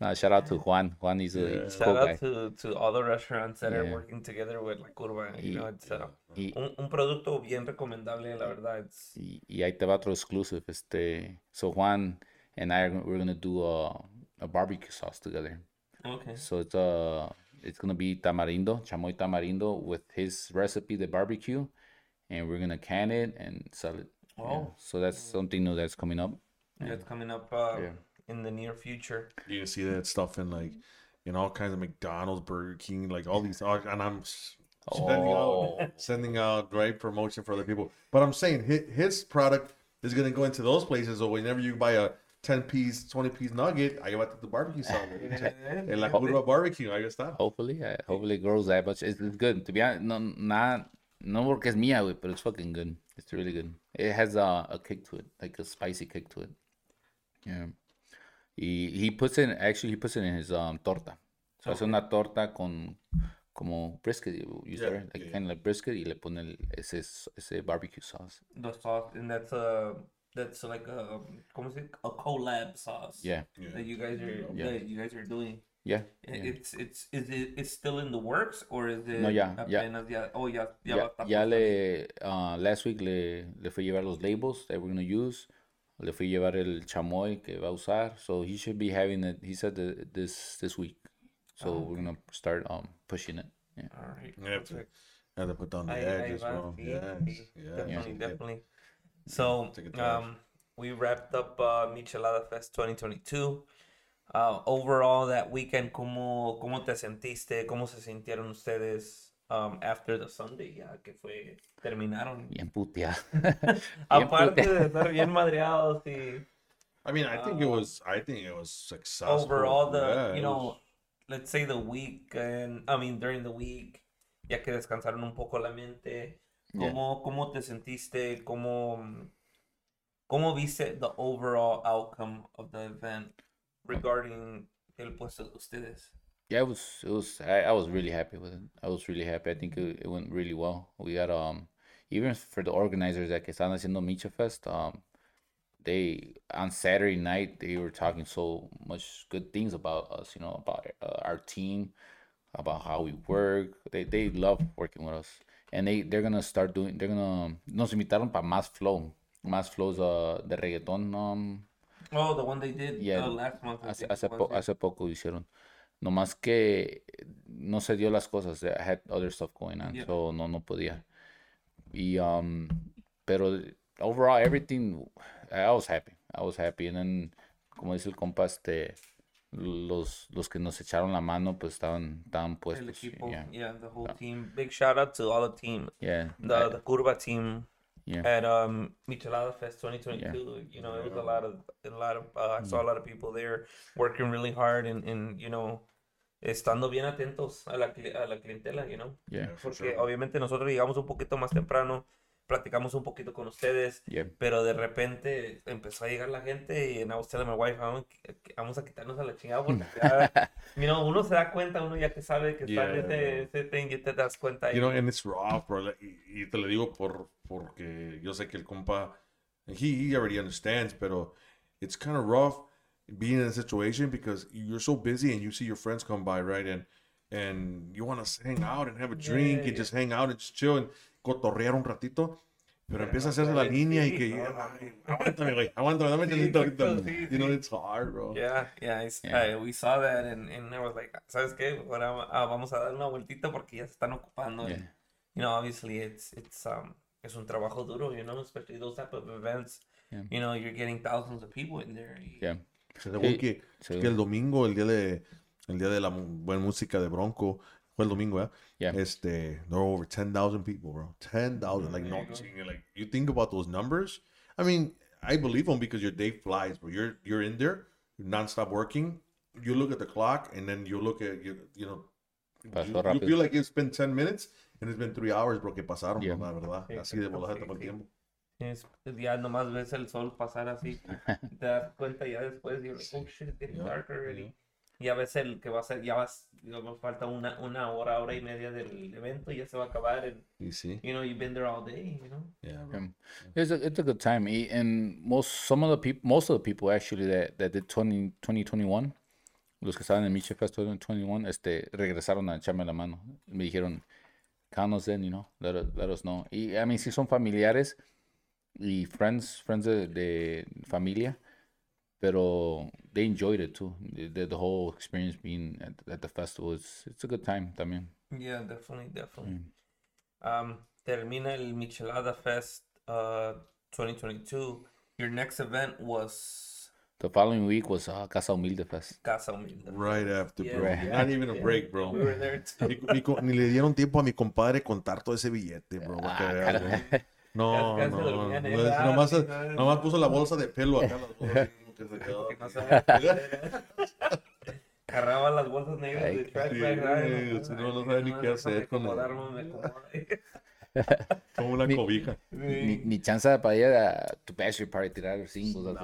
no, shout out to Juan. Juan is a, Yeah. he's a cool Shout guy. out to, to all the restaurants that are working together with La Curva. You Y- know, it's uh, Y, un, un producto bien recomendable, la verdad. It's, y, y ahí te va otro exclusive. Este, so Juan and I are we're gonna do a, a barbecue sauce together. okay. So it's uh it's gonna be tamarindo, chamoy tamarindo with his recipe, the barbecue, and we're gonna can it and sell it. Yeah. Oh. So that's something new that's coming up. That's coming up uh, Yeah. in the near future. you can see that stuff in like in all kinds of McDonald's, Burger King, like all these, and I'm s- sending Oh. out, sending out great promotion for other people. But I'm saying his, his product is gonna go into those places. So whenever you buy a ten piece, twenty piece nugget, I got the barbecue and like la curva barbecue, ahí está. Hopefully, uh, hopefully it grows that much. It's, it's good. To be honest, no, not no porque es mía, güey, but it's fucking good. It's really good. It has a, a kick to it, like a spicy kick to it. Yeah. He he puts it actually he puts it in his um torta. So hace una torta con como brisket, you, Yeah, like yeah, kind of like brisket y le pone el, ese ese barbecue sauce. The sauce, and that's a that's like a ¿cómo se dice? a collab sauce. Yeah. Yeah. That you guys are Yeah. that you guys are doing. Yeah. It's it's is it it's still in the works or is it No, ya, ya. apenas ya oh ya ya, Ya, va ya le, uh, last week le, le fui llevar los labels that we're gonna use. Le fui llevar el chamoy que va a usar. So he should be having it, he said that this, this week. So Oh, we're gonna start um pushing it. Yeah. All right. You have to, perfect. have to put down the Ahí- ahí edges, va, bro. sí, Yes, sí, yes. Definitely, Yeah. definitely. So, Take a charge. um, we wrapped up uh, Michelada Fest 2022. Uh, overall, that weekend, ¿cómo, ¿cómo te sentiste? ¿Cómo se sintieron ustedes um, after the Sunday? Ya que fue, terminaron. Bien puteado. Aparte de estar bien madreados y I mean, I think it was. I think it was successful. overall, the, Yeah, you know, was- let's say the week, and I mean during the week, ya que descansaron un poco la mente, Yeah. ¿cómo, cómo te sentiste? ¿Cómo, ¿Cómo viste the overall outcome of the event regarding el puesto de ustedes? Yeah, it was it was I, I was really happy with it. I was really happy. I think it, it went really well. We got um even for the organizers that están haciendo Micha Fest, um they on Saturday night they were talking so much good things about us, you know, about uh, our team, about how we work. They they love working with us. And they they're going to start doing they're going to nos invitaron para más flow. Más flows uh de reggaeton um Oh, the one they did Yeah, uh, last month. Hace, hace, po- poco hicieron. Nomás que no se dio las cosas. I had other stuff going on, Yeah. so no, no podía. Y, um, pero overall, everything, I was happy. I was happy. And then, como dice el compa, este, los, los que nos echaron la mano, pues estaban, estaban El puestos. equipo, Yeah, yeah, the whole team. Big shout out to all the team. yeah, The, I- the Curva team yeah, at um Michelada Fest 2022. You know, it was a lot of a lot of uh, I saw a lot of people there working really hard and, and you know estando bien atentos a la, a la clientela, you know. yeah, Porque sure. obviamente nosotros llegamos un poquito más temprano, platicamos un poquito con ustedes, yeah, pero de repente empezó a llegar la gente y and I was telling my wife, "Vamos a- vamos a quitarnos a la chingada porque ya, you know, uno se da cuenta, uno ya que sabe que está en Yeah. ese, ese thing, y te das cuenta. You know, and it's rough, bro. y, y te lo digo por, porque yo sé que el compa, he, he already understands, pero it's kind of rough being in a situation because you're so busy and you see your friends come by, right? And and you want to hang out and have a drink Yeah, and just hang out and just chill and cotorrear un ratito. Pero empieza a hacerse la línea y que, aguántame, güey, aguántame, dame tantito ahorita. sí, You know, it's hard, bro. Yeah, yeah, I s- Yeah. I- we saw that and, and I was like, ¿sabes qué? Ahora ah, vamos a dar una vueltita porque ya se están ocupando. yeah, And, you know, obviously it's it's um es un trabajo duro, you know, especially those type of events. Yeah. You know, you're getting thousands of people in there. y- yeah. Según Sí, que, sí. que el domingo, el día de el día de la buena música de Bronco, fue el domingo, ¿eh? Yeah. Este, there were over 10,000 people, bro. 10,000. Like, no, like, you think about those numbers. I mean, I believe them because your day flies, bro. You're you're in there, you're nonstop working. You look at the clock, and then you look at, you, you know, Pasó you, you feel like it's been 10 minutes, and it's been three hours, bro, que pasaron, Yeah. la verdad. Sí, Así de volada sí, todo el sí. tiempo. Es, ya nomás ves el sol pasar así, te das cuenta ya después, like, oh shit, it's getting dark already. Ya ves el que va a ser, ya vas, digamos, falta una, una hora, hora y media del evento y ya se va a acabar. And, You see? you know, you've been there all day, you know. Yeah, bro. It's a it's a good time, and most some of the people, most of the people actually that that did 20, 2021, los que estaban en Miche Fest 2021, este, regresaron a echarme la mano. Me dijeron, count us in, you know, let us, let us know. Y I mean, sí son familiares y friends, friends de, de familia, pero they enjoyed it too. The, the, whole experience being at, at the festival, it's, it's a good time también. Yeah, definitely, definitely. Um, termina el Michelada Fest uh, 2022. Your next event was The following week was uh, Casa Humilde Fest. Casa Humilde. Right after, Yeah, bro. Right. Not even a Yeah, break, bro. We were there too. Mi- mi co- ni le dieron tiempo a mi compadre contar todo ese billete, bro. Ah, cara- bro. No, no, no, es- la- nomás, sí, no, nomás puso la bolsa de pelo acá. las no sabía. Cargaba las bolsas negras de track sí, güey, si no, no sabe ni qué hacer con. Como una cobija. Ni, ni chance para ir a tu bachelor party tirar singles.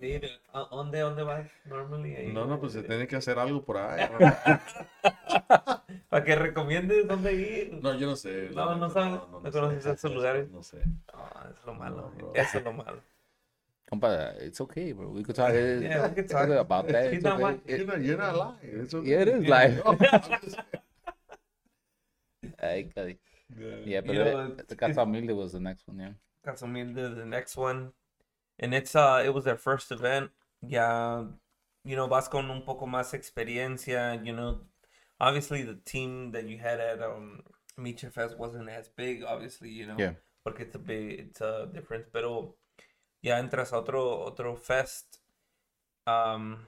Así. Nada que- Mire, ¿a ¿Dónde, dónde vas normally? Ahí, No, no, pues se tiene que hacer algo por ahí. Para que recomiendes dónde ir. No, yo no sé. No, no sabes, no conoces sé, esos no sé, lugares. No sé. No, eso es lo malo. No, bro. eso es lo malo. Compa, it's okay, bro. We could talk, eh, Yeah, we could talk about that. It's okay. watching. It- You're not, you're not lying. It's okay. yeah, it is. No, just- Ay, cari. Yeah. but You know, the Casa Humilde was the next one, yeah. Casa Humilde, the next one. And it's uh it was their first event. Yeah, you know, vas con un poco más experiencia, you know. Obviously the team that you had at um Micha Fest wasn't as big, obviously, you know. Yeah. Porque it's a big it's a difference, pero ya entras a otro otro fest. Um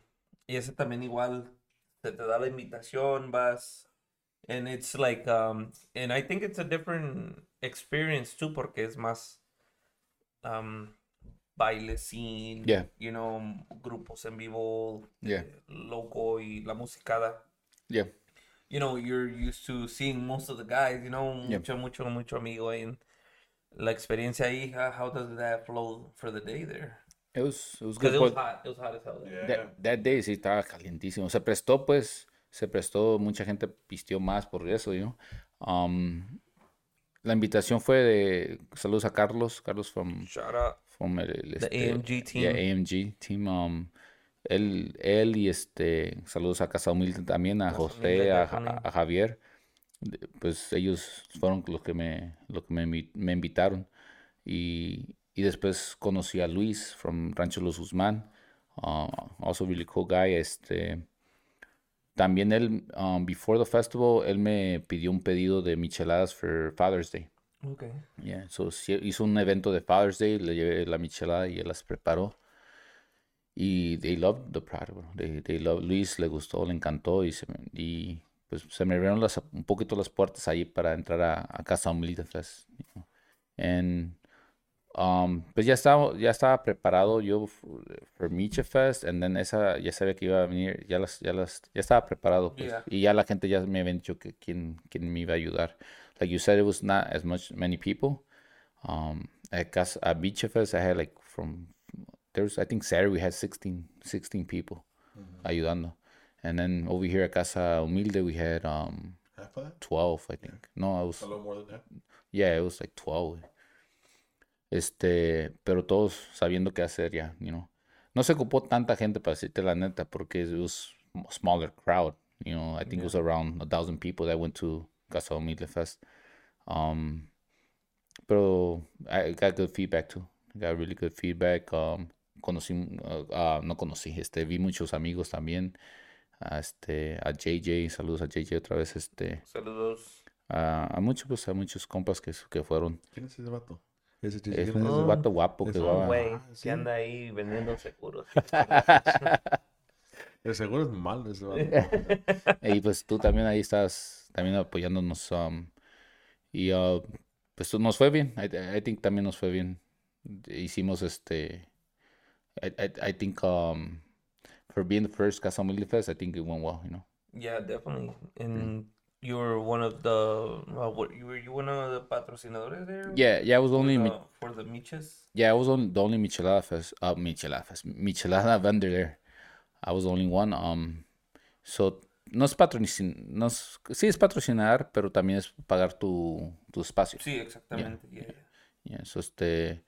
y ese también igual se te da la invitación, vas and it's like um and I think it's a different experience too porque es más um baile scene, Yeah. you know, grupos en vivo, Yeah. eh, loco y la musicada. Yeah. You know, you're used to seeing most of the guys, you know, Yeah. mucho, mucho, mucho amigo ahí. en La experiencia ahí, how, does that flow for the day there? It was, it was Because good. it was hot, it was hot as hell. there. Yeah. that, that day sí estaba calientísimo. Se prestó, pues, se prestó, mucha gente pisteó más por eso, you know. Um, la invitación fue de, saludos a Carlos, Carlos from, Shout out. El, este, AMG team. Yeah, AMG team. Um, él, él y este, saludos a Casa Humilde también, a Casa José, a, a- Javier. Pues ellos fueron los que me, los que me, me invitaron. Y, y después conocí a Luis from Rancho Los Guzmán. Uh, also really cool guy. Este, también él, um, before the festival, él me pidió un pedido de micheladas for Father's Day. Okay. Yeah, so hizo un evento de Father's Day, le llevé la michelada y él las preparó. Y they loved the product, bro. They, they loved, Luis le gustó, le encantó y, se y pues se me abrieron las, un poquito las puertas ahí para entrar a, a Casa Humilde Fest. you know. And, um, pues ya estaba, ya estaba preparado yo for, for Miche Fest, and then esa ya sabía que iba a venir, ya las, ya las, ya estaba preparado, pues. Yeah. Y ya la gente ya me había dicho que quién, quién me iba a ayudar. Like you said, it was not as much many people. Um, at Casa, at Beach Fest, I had like from there was I think Saturday we had 16, 16 people ayudando, and then over here at Casa Humilde we had um Half of that? twelve, I think. No, I was A little more than that. yeah, it was like twelve. Este, pero todos sabiendo qué hacer ya, you know. No se ocupó tanta gente para decirte la neta porque it was a smaller crowd, you know. I think it was around a thousand people that went to Casa Humilde Fest. Um, pero I got good feedback too. I got really good feedback. Um, conocí, uh, ah, no conocí, este, vi muchos amigos también. a este, a JJ, saludos a JJ otra vez, este, Saludos. a, a muchos, pues, a muchos compas que, que fueron. ¿Quién es ese vato? Ese Es ¿quién un ese? vato guapo que es un va. Güey Ah, sí. que anda ahí vendiendo seguros. De seguro es malo ese vato. Y pues tú también ahí estás también apoyándonos. um, y uh, pues nos fue bien. I, I think también nos fue bien. Hicimos este. I, I, I think um, for being the first Casa Fest, I think it went well, you know. Yeah, definitely. And you were one of the, uh, what, you were you one of the patrocinadores there? Yeah, yeah, I was only the, for the miches? yeah, I was only the only Michelada Fest, uh, Michelada Fest, Michelada vendor there. I was the only one. Um, so no es patrocinar, no es, sí es patrocinar, pero también es pagar tu, tu espacio. Sí, exactamente. Yeah, yeah. Yeah, so este,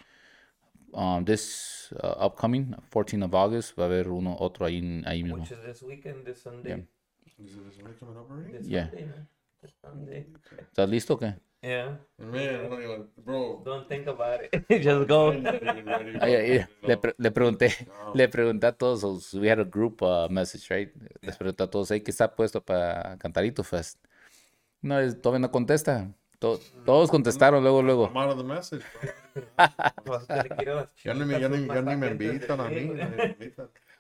um, this uh, upcoming 14 of August va a haber uno otro ahí, mismo. Which is this weekend, this Sunday. Yeah. Is it? This Yeah. Sunday, man. This Sunday. ¿Estás listo o qué? Yeah. Man, I don't even, bro. Don't think about it. Just go. I'm yeah, yeah. Le, pre- le pregunté, No. le pregunté a todos, we had a group uh, message, right? Les pregunté a todos, hey, ¿qué está puesto para Cantarito Fest? No, es- todavía no contesta. To- todos contestaron luego, luego. I'm out of the message, bro. Ya ni me, ya ni, ya ni me invitan a mí.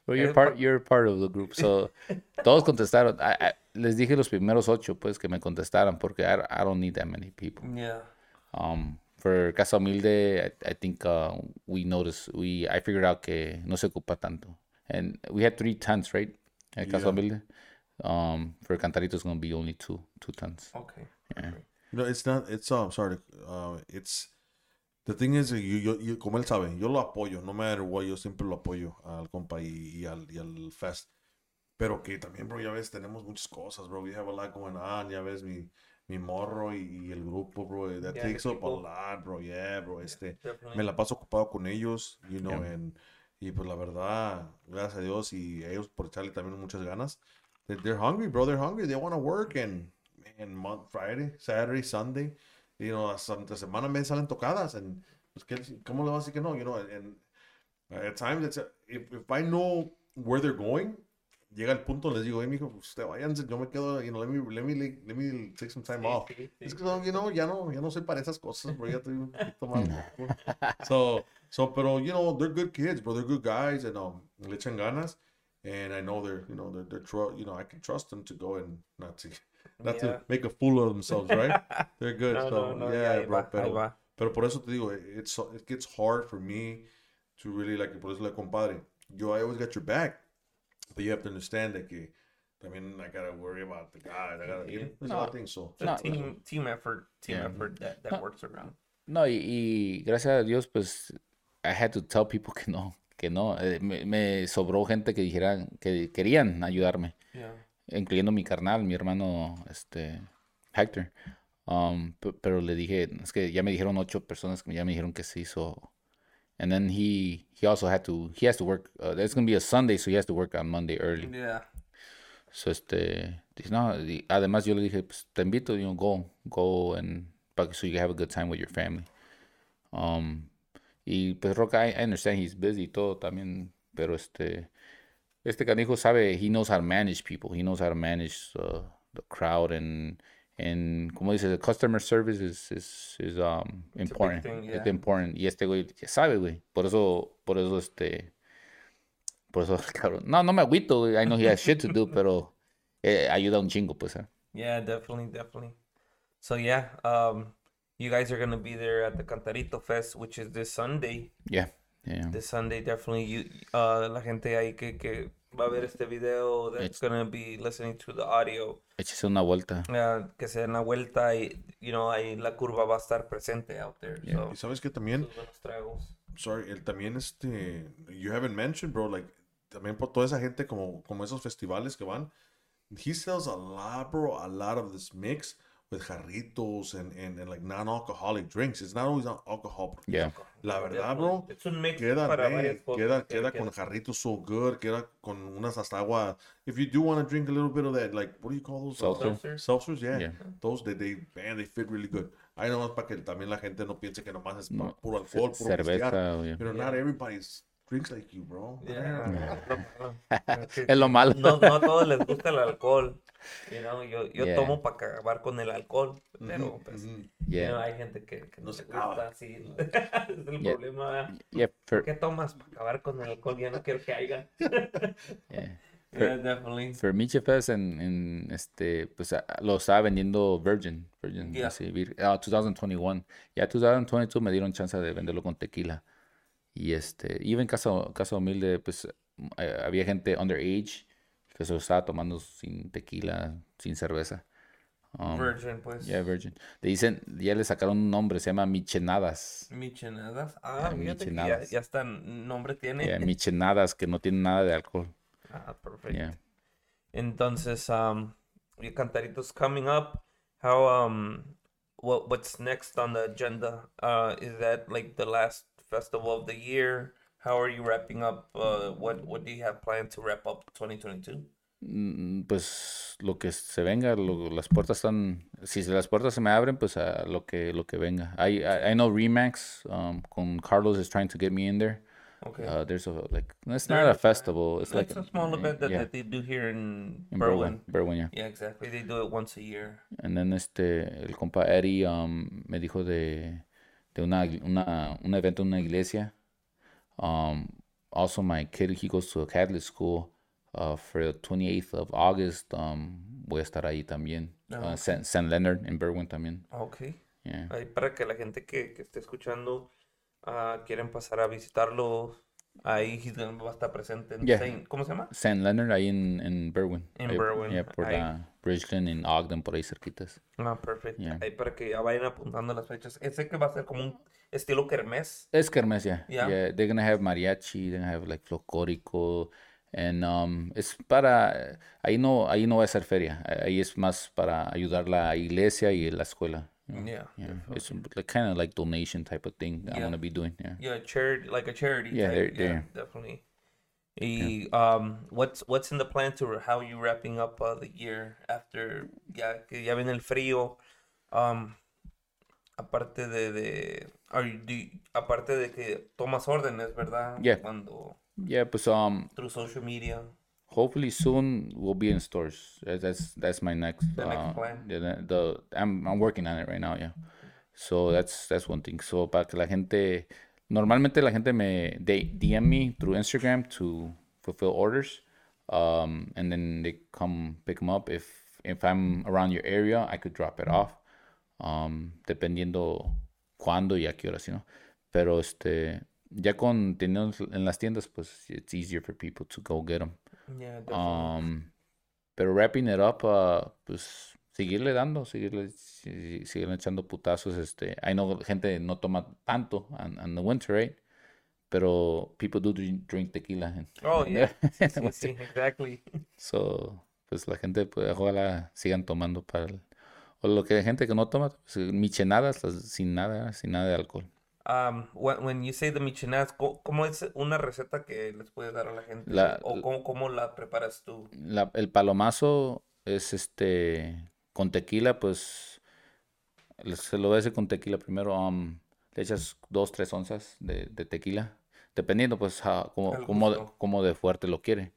Me. Well, you're part, you're part of the group. So, todos contestaron. I- I- les dije los primeros ocho, pues, que me contestaran, porque I, I don't need that many people. Yeah. Um, for Casa Humilde, I, I think uh, we noticed, we, I figured out que no se ocupa tanto. And we had three tons, right? At Casa Yeah. Humilde. Um, for Cantarito, it's going to be only two, two tons. Okay. Yeah. You know, it's not, it's, um, sorry, uh, it's, the thing is, you, yo, yo- como él sabe, yo lo apoyo, no matter what, yo siempre lo apoyo al compa y, y al, y al fest. Pero que también, bro, ya ves, tenemos muchas cosas, bro. We have a lot going on, ya ves, mi, mi morro y, y el grupo, bro. That Yeah, takes the up a lot, bro. Yeah, bro, este. Definitely. me la paso ocupado con ellos, you know, Yeah. and, y pues la verdad, gracias a Dios y a ellos por echarle también muchas ganas. They're, they're hungry, bro. They're hungry. They want to work and, and month, Friday, Saturday, Sunday, you know, hasta entre semana me salen tocadas and pues ¿qué, ¿cómo le vas a decir que no? You know, and, at times it's, if, if I know where they're going, llega el punto, les digo, hey, mijo, pues usted váyanse, yo me quedo, you know, let me, let me, let me take some time Sí, off. sí, sí. Es que, no, you know, ya no, ya no soy para esas cosas, bro. Ya estoy un poquito más. so, so, pero, you know, they're good kids, bro. They're good guys, and um, le echan ganas. And I know they're, you know, they're, they're, you know, I can trust them to go and not to, not Yeah. to make a fool of themselves, right? They're good. No, so, no, no, yeah, bro. va, Pero, pero por eso te digo, it's, it gets hard for me to really like, por eso la compadre, yo, I always got your back, but you have to understand that que también I gotta worry about the guys, I gotta, you know, there's a lot of things, so. No. team team effort, team Yeah. effort that, that No. works around. No, y, y gracias a Dios, pues, I had to tell people que no, que no. Eh, me, me sobró gente que dijeran, que querían ayudarme, Yeah. Incluyendo mi carnal, mi hermano, este, Hector. Um, pe- pero le dije, es que ya me dijeron ocho personas que ya me dijeron que sí, so. And then he, he also had to, he has to work, uh, it's gonna be a Sunday, so he has to work on Monday early. Yeah. So, este, dice, no, y además yo le dije, pues te invito, you know, go, go and, so you can have a good time with your family. Um, y pues Roca, I, I understand he's busy y todo también, pero este, este canijo sabe, he knows how to manage people, he knows how to manage uh, the crowd and, and como dice, the customer service is, is, is um, important, thing, it's yeah. important, y este güey sabe, güey, por eso, por eso este, por eso, cabrón, no, no me agüito, güey, I know he has shit to do, pero eh, ayuda un chingo, pues, eh. Yeah, definitely, definitely. So yeah, um, you guys are gonna be there at the Cantarito Fest, which is this Sunday. Yeah, yeah. This Sunday, definitely. You, uh, la gente ahí que, que va a ver este video, that's It's- gonna be listening to the audio. Échese una vuelta. uh, que se den la vuelta y, you know, ahí la curva va a estar presente out there. So, Y sabes que también, sorry, el también este, you haven't mentioned, bro, like, también por toda esa gente como, como esos festivales que van, he sells a lot, bro, a lot of this mix with jarritos and, and, and like non-alcoholic drinks. It's not always alcohol. Yeah. La verdad, bro, mix queda, para cosas. queda, que- queda que- con jarritos so good, queda con unas hasta agua. If you do want to drink a little bit of that, like, what do you call those? Seltzer. Seltzers, yeah. Yeah. Those, they, they, man, they fit really good. I know, para que también la gente no piense que nomás es No, puro alcohol, puro. Cerveza, oye. Pero not everybody's drinks like you, bro. Yeah. Es lo malo. No, no a todos les gusta el alcohol. You know, yo yo Yeah. tomo para acabar con el alcohol, pero pues, Mhm. you know, Yeah. hay gente que, que no No se gusta así. es el Yeah. problema. Yeah, for, ¿Qué tomas para acabar con el alcohol? Ya no quiero que haya. yeah. Yeah, definitely. For Fest en, en este, pues a- lo estaba vendiendo Virgin, Virgin, Yeah. así, vir- ah, 2021. Ya 2022 me dieron chance de venderlo con tequila. Y este, iba en casa, casa humilde, pues eh, había gente underage que se estaba tomando sin tequila, sin cerveza. Um, Virgin, pues. yeah, Virgin. Le dicen, ya le sacaron un nombre, se llama Michenadas. Micheladas. Ah, Yeah, fíjate que ya, ya está nombre tiene. Yeah, Michenadas, que no tienen nada de alcohol. Ah, perfecto. Entonces, um, cantaritos coming up. How um, what what's next on the agenda? Uh, is that like the last festival of the year? How are you wrapping up? Uh, what what do you have planned to wrap up 2022? Mm, Pues lo que se venga, lo- las puertas están, si se- las puertas se me abren, pues a lo que lo que venga. I I, I know Remax um, con Carlos is trying to get me in there. Okay. Uh, there's a like it's not a festival. It's like a small event that, yeah, that they do here in, in. Berwyn, Berwyn, yeah. Yeah, exactly. They do it once a year. And then este el compa Eddie um, me dijo de de una una un evento en una iglesia. Um, also my kid he goes to a Catholic school. Uh, for the 28th of August, um, voy a estar ahí también. Ah, Uh, ok. San, San Leonard en Berwyn también. Okay. Yeah. Ahí para que la gente que, que esté escuchando ah, quieren pasar a visitarlo, ahí he's gonna- va a estar presente en Yeah. Saint- ¿cómo se llama? San Leonard ahí en, en Berwyn. En Ahí- Berwyn, Yeah, por ahí. la Bridgeland en Ogden, por ahí cerquitas. Ah, perfecto. Yeah. Ahí para que ya vayan apuntando las fechas. Sé que va a ser como un estilo kermés. Es kermes, yeah. Yeah. Yeah, they're gonna have mariachi, they're gonna have like folclórico, and um, es para, ahí no, ahí no va a ser feria, ahí es más para ayudar la iglesia y la escuela. Yeah. Yeah, it's like kind of like donation type of thing that I'm Yeah. gonna be doing. Yeah. Yeah, charity, like a charity. Yeah, type. they're- yeah, they're- definitely. Y, um, what's what's in the plan to how you wrapping up uh, the year after ya que ya viene el frío? Um, aparte de, de are you- do you- aparte de que tomas órdenes, ¿verdad? Yeah. Cuando Yeah, pues um, through social media. Hopefully soon we'll be in stores. That's that's my next. The next uh, plan. The, the, the- I'm I'm working on it right now. Yeah. So that's that's one thing. So para que la gente, normalmente la gente me they DM me through Instagram to fulfill orders, um, and then they come pick them up. If if I'm around your area, I could drop it off, um, dependiendo cuándo y a qué horas, you know. Pero este, ya con teniendo en las tiendas, pues it's easier for people to go get them. Yeah. Um, pero wrapping it up, uh, pues seguirle dando, seguirle, seguirle echando putazos. Este, I know gente no toma tanto en en the winter, right? Pero people do drink, drink tequila. oh, yeah. sí, sí, exactly. So, pues la gente, pues ojalá sigan tomando para el- O lo que hay gente que no toma, pues, michenadas las- sin nada, sin nada de alcohol. Um, when, you say the micheladas, co- ¿cómo es una receta que les puedes dar a la gente? La- ¿O cómo, cómo la preparas tú? La- el palomazo es este con tequila, pues se lo hacer con tequila primero. um, le echas dos, tres onzas de, de tequila, dependiendo pues a como, Al como, de- como de fuerte lo quiere.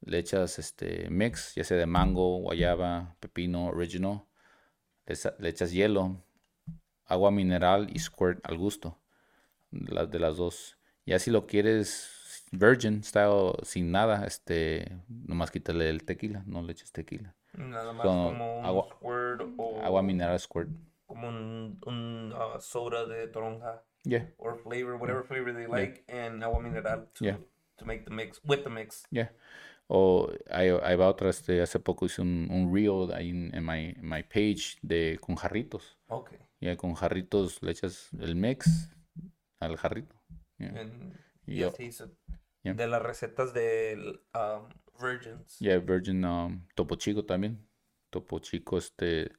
Le echas este mix, ya sea de mango, guayaba, pepino, original. Le echas hielo, agua mineral y squirt al gusto. Las de las dos. Ya si lo quieres virgin style sin nada, este, nomás quítale el tequila, no le eches tequila. Nada más Con como un agua- squirt o Agua mineral squirt. como un, un uh, soda de toronja Yeah, or flavor, whatever flavor they like, and agua mineral to, Yeah. to make the mix, with the mix. yeah. O ahí, ahí va otra, este, hace poco hice un, un reel ahí en, en my, en my page de con jarritos. Okay. Ya con jarritos le echas el mix al jarrito. Yeah. And Y yo-. Yeah. De las recetas de um, virgins. Yeah, Virgin um, Topo Chico también. Topo Chico, este,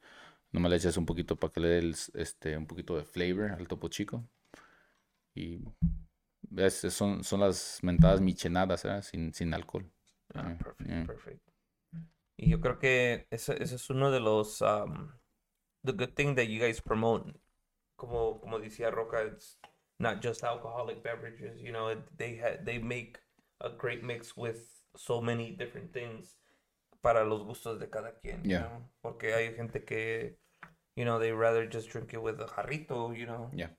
nomás le echas un poquito para que le dé este, un poquito de flavor al Topo Chico. Y ves, son, son las mentadas michenadas, ¿verdad? Sin, sin alcohol. Ah, Yeah, perfect, yeah. perfect. Y yo creo que ese, ese es uno de los um, the good thing that you guys promote. Como como decía Roca, it's not just alcoholic beverages. You know, they ha they make a great mix with so many different things para los gustos de cada quien. you Yeah. know? Porque hay gente que, you know, they rather just drink it with a jarrito. You know, Yeah.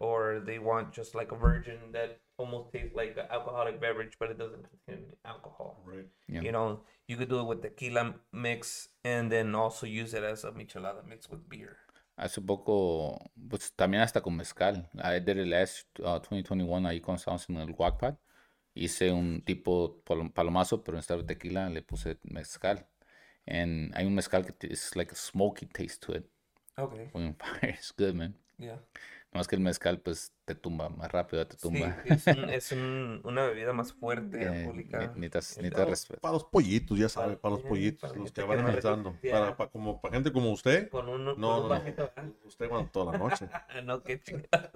or they want just like a virgin that almost tastes like an alcoholic beverage, but it doesn't contain alcohol. Right. Yeah. You know, you could do it with tequila mix and then also use it as a michelada mix with beer. Hace poco, pues también hasta con mezcal. I did it last uh, 2021 ahí cuando estábamos en el Wackpad. Hice un tipo palo- palomazo, pero en vez de tequila le puse mezcal. And hay un mezcal que es like a smoky taste to it. Okay. When fire, it's good, man. Yeah. Más que el mezcal, pues te tumba más rápido, te Sí, tumba. es, un- es un- una bebida más fuerte, Eh, alcohólica. Eh, respeto. Para los pollitos, ya sabe, para los pollitos, para los que que van no empezando. Para, para, como, para gente como usted, Con un, con no, un no, no. Usted va toda la noche. no, qué chingada.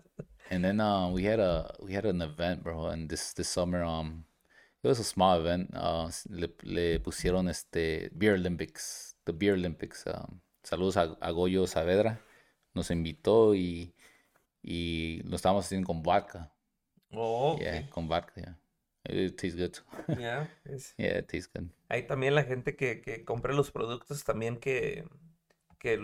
And then uh, we had a we had an event, bro, and this this summer um it was a small event. Uh, le, le pusieron este Beer Olympics, the Beer Olympics. Um, saludos a, a Goyo Saavedra, nos invitó y y lo estábamos haciendo con vodka. Oh, Yeah, okay. con vodka. Yeah, it tastes good. Yeah, yeah, it tastes good. Hay también la gente que, que compra los productos también que, que,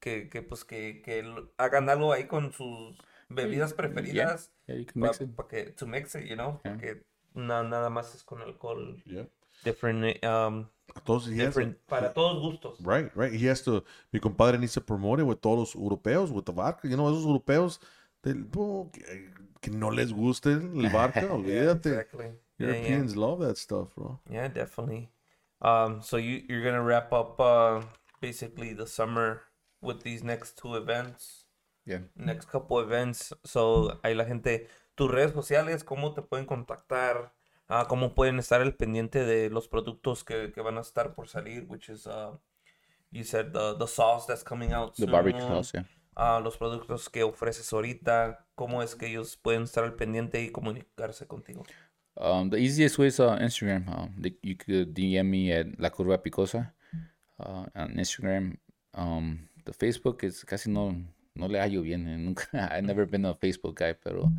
que, que, pues que, que hagan algo ahí con sus bebidas preferidas Yeah, you can para mix it. que to mix it, you know, Yeah. porque na- nada más es con alcohol Yeah. different um Entonces, has to- different para todos gustos. Right, right. He has to, mi compadre needs to promote it with todos los europeos, with the vodka. You know, esos europeos del- oh, que, que no les guste el Yeah, olvídate. exactly. Yeah, yeah. Europeans love that stuff, bro. Yeah, definitely. Um, so you you're gonna wrap up uh basically the summer with these next two events, Yeah. next couple events. So ahí la gente, tus redes sociales, cómo te pueden contactar, ah, cómo pueden estar al pendiente de los productos que, que van a estar por salir, which is uh, you said the the sauce that's coming out The barbecue sauce, yeah. Ah, los productos que ofreces ahorita, cómo es que ellos pueden estar al pendiente y comunicarse contigo. Um, the easiest way is uh, Instagram. Um, the, you could DM me at La Curva Picosa uh, on Instagram. Um, the Facebook is casi no, no le hallo bien. eh, Nunca, I've never been a Facebook guy, pero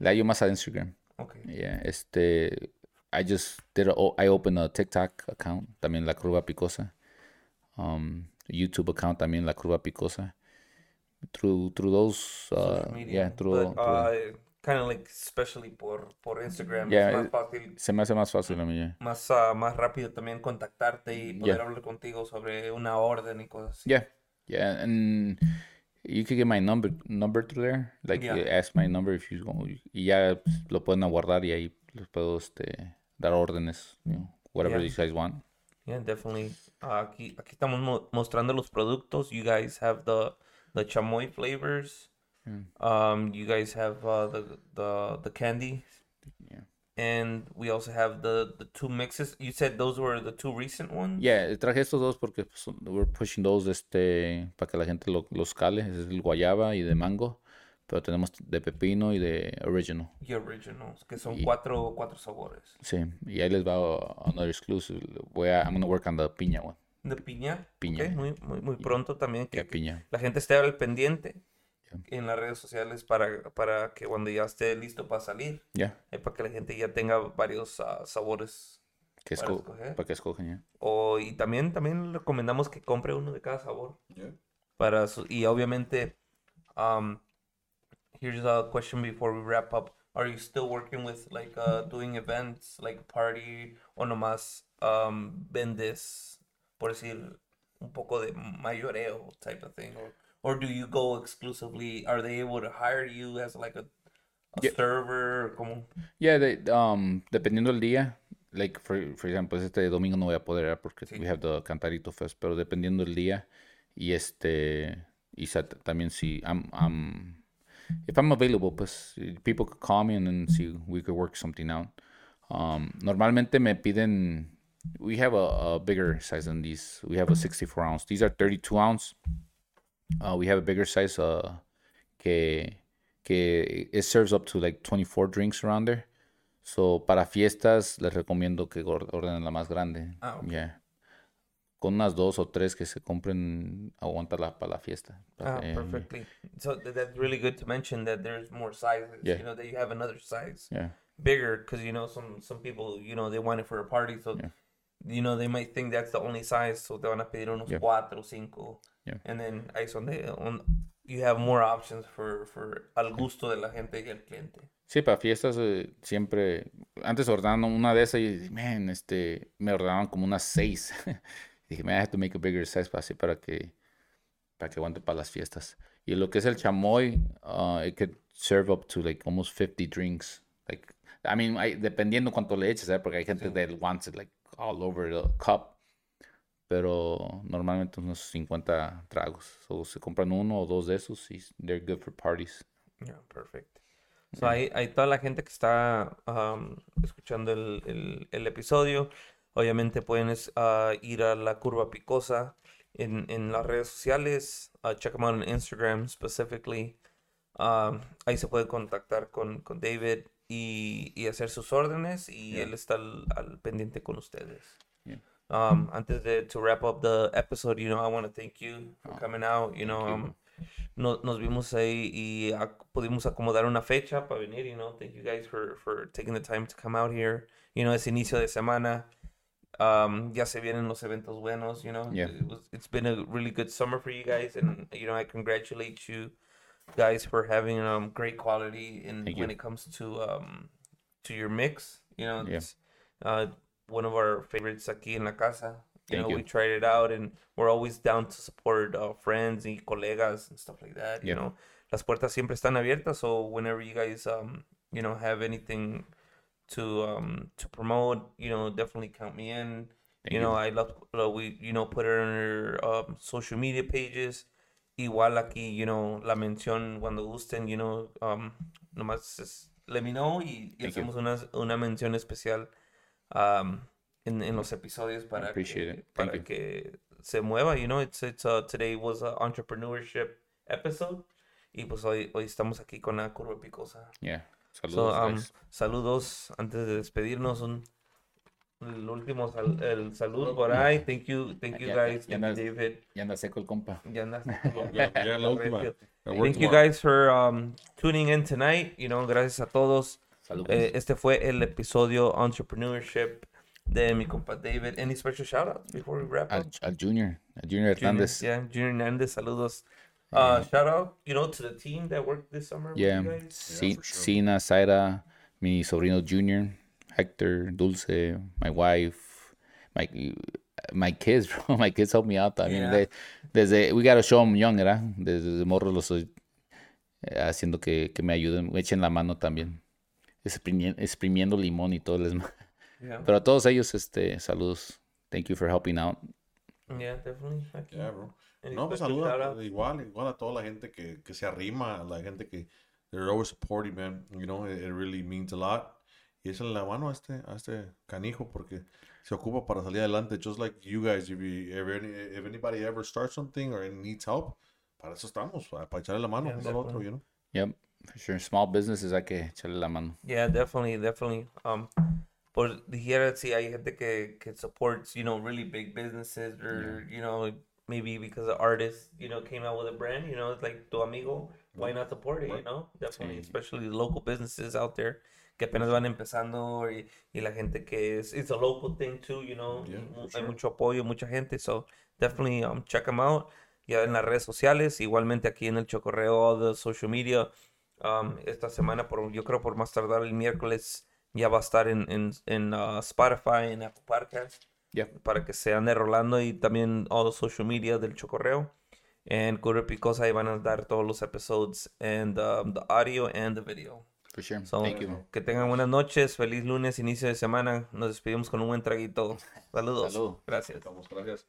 le hallo más a Instagram. Okay. Yeah, este, I just did a, I opened a TikTok account, también La Curva Picosa. Um, YouTube account también La Curva Picosa. Through through those, uh, media. yeah, through, But, through- uh, kind of like especially por, por Instagram Yeah, es más it- fácil, se me hace más fácil a mí. yeah. más, ah, más rápido también contactarte y poder Yeah. hablar contigo sobre una orden y cosas así. Yeah, yeah, and You could get my number number through there. Like ask my number if you go. Y ya lo pueden guardar y ahí les puedo este, dar órdenes. You know, whatever you guys want. Yeah, definitely. Uh, aquí, aquí estamos mo- mostrando los productos. You guys have the the chamoy flavors. Um, you guys have uh, the the the candy, Yeah. and we also have the the two mixes. You said those were the two recent ones. Yeah, traje estos dos porque pues, we're pushing those este, para que la gente lo- los cale. Es el guayaba y de mango. Pero tenemos de pepino y de original. The originals, que son Y- cuatro cuatro sabores. Sí, y ahí les va another exclusive. Voy a, I'm gonna work on the piña one. De piña. Piña. ok, muy, muy, muy pronto también. Que, Yeah, que piña. la gente esté al pendiente Yeah. en las redes sociales para, para que cuando ya esté listo para salir, Ya, eh, para que la gente ya tenga varios ah, sabores. que Para esco- escoger. para que escogen, ya. O, y también, también recomendamos que compre uno de cada sabor. Yeah. Para su- y obviamente, um, here's a question before we wrap up. Are you still working with like uh, doing events, like party, o nomás um, vendes, por decir, un poco de mayoreo type of thing? Or, or do you go exclusively, are they able to hire you as like a, a Yeah. server? Como, Yeah, de- um, dependiendo del día, like for, for example, este domingo no voy a poder porque Sí. we have the Cantarito Fest, pero dependiendo del día y este y también si I'm, I'm if I'm available, pues people could call me and then see we could work something out. Um, normalmente me piden we have a, a bigger size than these. We have a 64 ounce. These are 32 ounce. Uh, we have a bigger size uh, que que it serves up to like 24 drinks around there. So, para fiestas les recomiendo que or- ordenen la más grande. Ah, ok. Yeah. Con unas dos o tres que se compren, aguanta la, para la fiesta. Ah, Eh, perfectly. So that's really good to mention that there's more sizes. Yeah. You know that you have another size Yeah. bigger because you know some some people you know they want it for a party, so Yeah. You know they might think that's the only size, so te van a pedir unos Yeah. cuatro, cinco, Yeah. and then ahí son de un, you have more options for for al gusto de la gente y el cliente. Sí, para fiestas eh, siempre, antes ordenaban una de esas y, man, este, me ordenaban como unas seis. Dije, man, I have to make a bigger size para así para que, para que aguante para las fiestas. Y lo que es el chamoy, uh, it could serve up to like almost 50 drinks. Like, I mean, hay- dependiendo cuánto le eches, ¿eh? Porque hay gente that wants it like all over the cup. Pero normalmente unos 50 tragos. O se compran uno o dos de esos y they're good for parties. Yeah, perfect. So hay, hay toda la gente que está um, escuchando el, el, el episodio. Obviamente pueden ah, ir a la curva picosa en, en las redes sociales. uh, check them out on Instagram specifically. Um, ahí se puede contactar con, con David y, y hacer sus órdenes y Yeah. él está al, al pendiente con ustedes. Yeah. Um, antes de to wrap up the episode, you know, I want to thank you for Oh, coming out. You know, um, no- nos vimos ahí y ac- pudimos acomodar una fecha para venir, you know. Thank you guys for, for taking the time to come out here. You know, es inicio de semana. Um, ya se vienen los eventos buenos, you know. Yeah. It was, it's been a really good summer for you guys, and you know, I congratulate you guys for having um great quality in Thank when you. it comes to um to your mix. You know, Yeah. it's uh one of our favorites aquí en la casa. You Thank know, you. we tried it out, and we're always down to support uh, friends y colegas and stuff like that. You know, las puertas siempre están abiertas. So whenever you guys um you know have anything to um to promote, you know, definitely count me in. You you. know, I love uh, we you know put it on our um, social media pages. Igual aquí, you know, la mención cuando gusten, you know, um, nomás es- let me know y, y hacemos una, una mención especial um, en, en los episodios para que, para you. que se mueva, you know, it's, it's, uh, today was a entrepreneurship episode y pues hoy, hoy estamos aquí con la curva picosa. Yeah. So, Saludos, um, saludos antes de despedirnos. Un, el último sal- el salud por ahí. Thank you, thank you Ya- guys. ya andas- David. Ya anda seco el compa. Ya andas- Ya, ya la última. Thank you guys for um, tuning in tonight. You know, gracias a todos. Saludos. Eh, este fue el episodio Entrepreneurship de mi compa David. Any special shout outs before we wrap up? al Junior, al Junior Hernández. yeah, Junior Hernandez, saludos. Uh, shout out, you know, to the team that worked this summer Yeah, with you guys. For sure. Sina, Zaira, mi sobrino Junior, Hector, Dulce, my wife, my my kids, bro. My kids help me out también. Yeah. They- desde, we gotta show them young, ¿verdad? Desde morro los estoy eh, haciendo que, que me ayuden, me echen la mano también. Exprimiendo, exprimiendo limón y todo. Les... Yeah. Pero a todos ellos, este, saludos. Thank you for helping out. Yeah, definitely. Aquí. Yeah, bro. No, pues shout-outs? igual, igual a toda la gente que, que se arrima, la gente que they're always supporting, man. You know, it, it really means a lot. Y es la mano a este, a este canijo porque se ocupa para salir adelante. Just like you guys, if, you, if, if anybody ever starts something or needs help, para eso estamos, para, para echarle la mano Yeah, uno al otro, you know. Yep, for sure. Small businesses hay que echarle la mano. Yeah, definitely, definitely. Um, por dijera si hay gente que, que supports, you know, really big businesses or, you know, maybe because the artist, you know, came out with a brand, you know, it's like tu amigo, why not support it, you know? Definitely, Sí. especially the local businesses out there que apenas van empezando y, y la gente que es, it's a local thing too, you know, Yeah, hay sure. mucho apoyo, mucha gente, so definitely um, check them out. Ya en las redes sociales, igualmente aquí en el Chocorreo, all the social media. Um, esta semana, por, yo creo por más tardar el miércoles, ya va a estar en, en, en uh, Spotify, en Apple Podcast, Yeah. para que se ande rolando y también all the social media del Chocorreo. En Cura Picosa ahí van a dar todos los episodes and um, the audio and the video. For sure. So, Thank you. Que tengan buenas noches, feliz lunes, inicio de semana. Nos despedimos con un buen traguito. Saludos. Salud. Gracias. Estamos, gracias.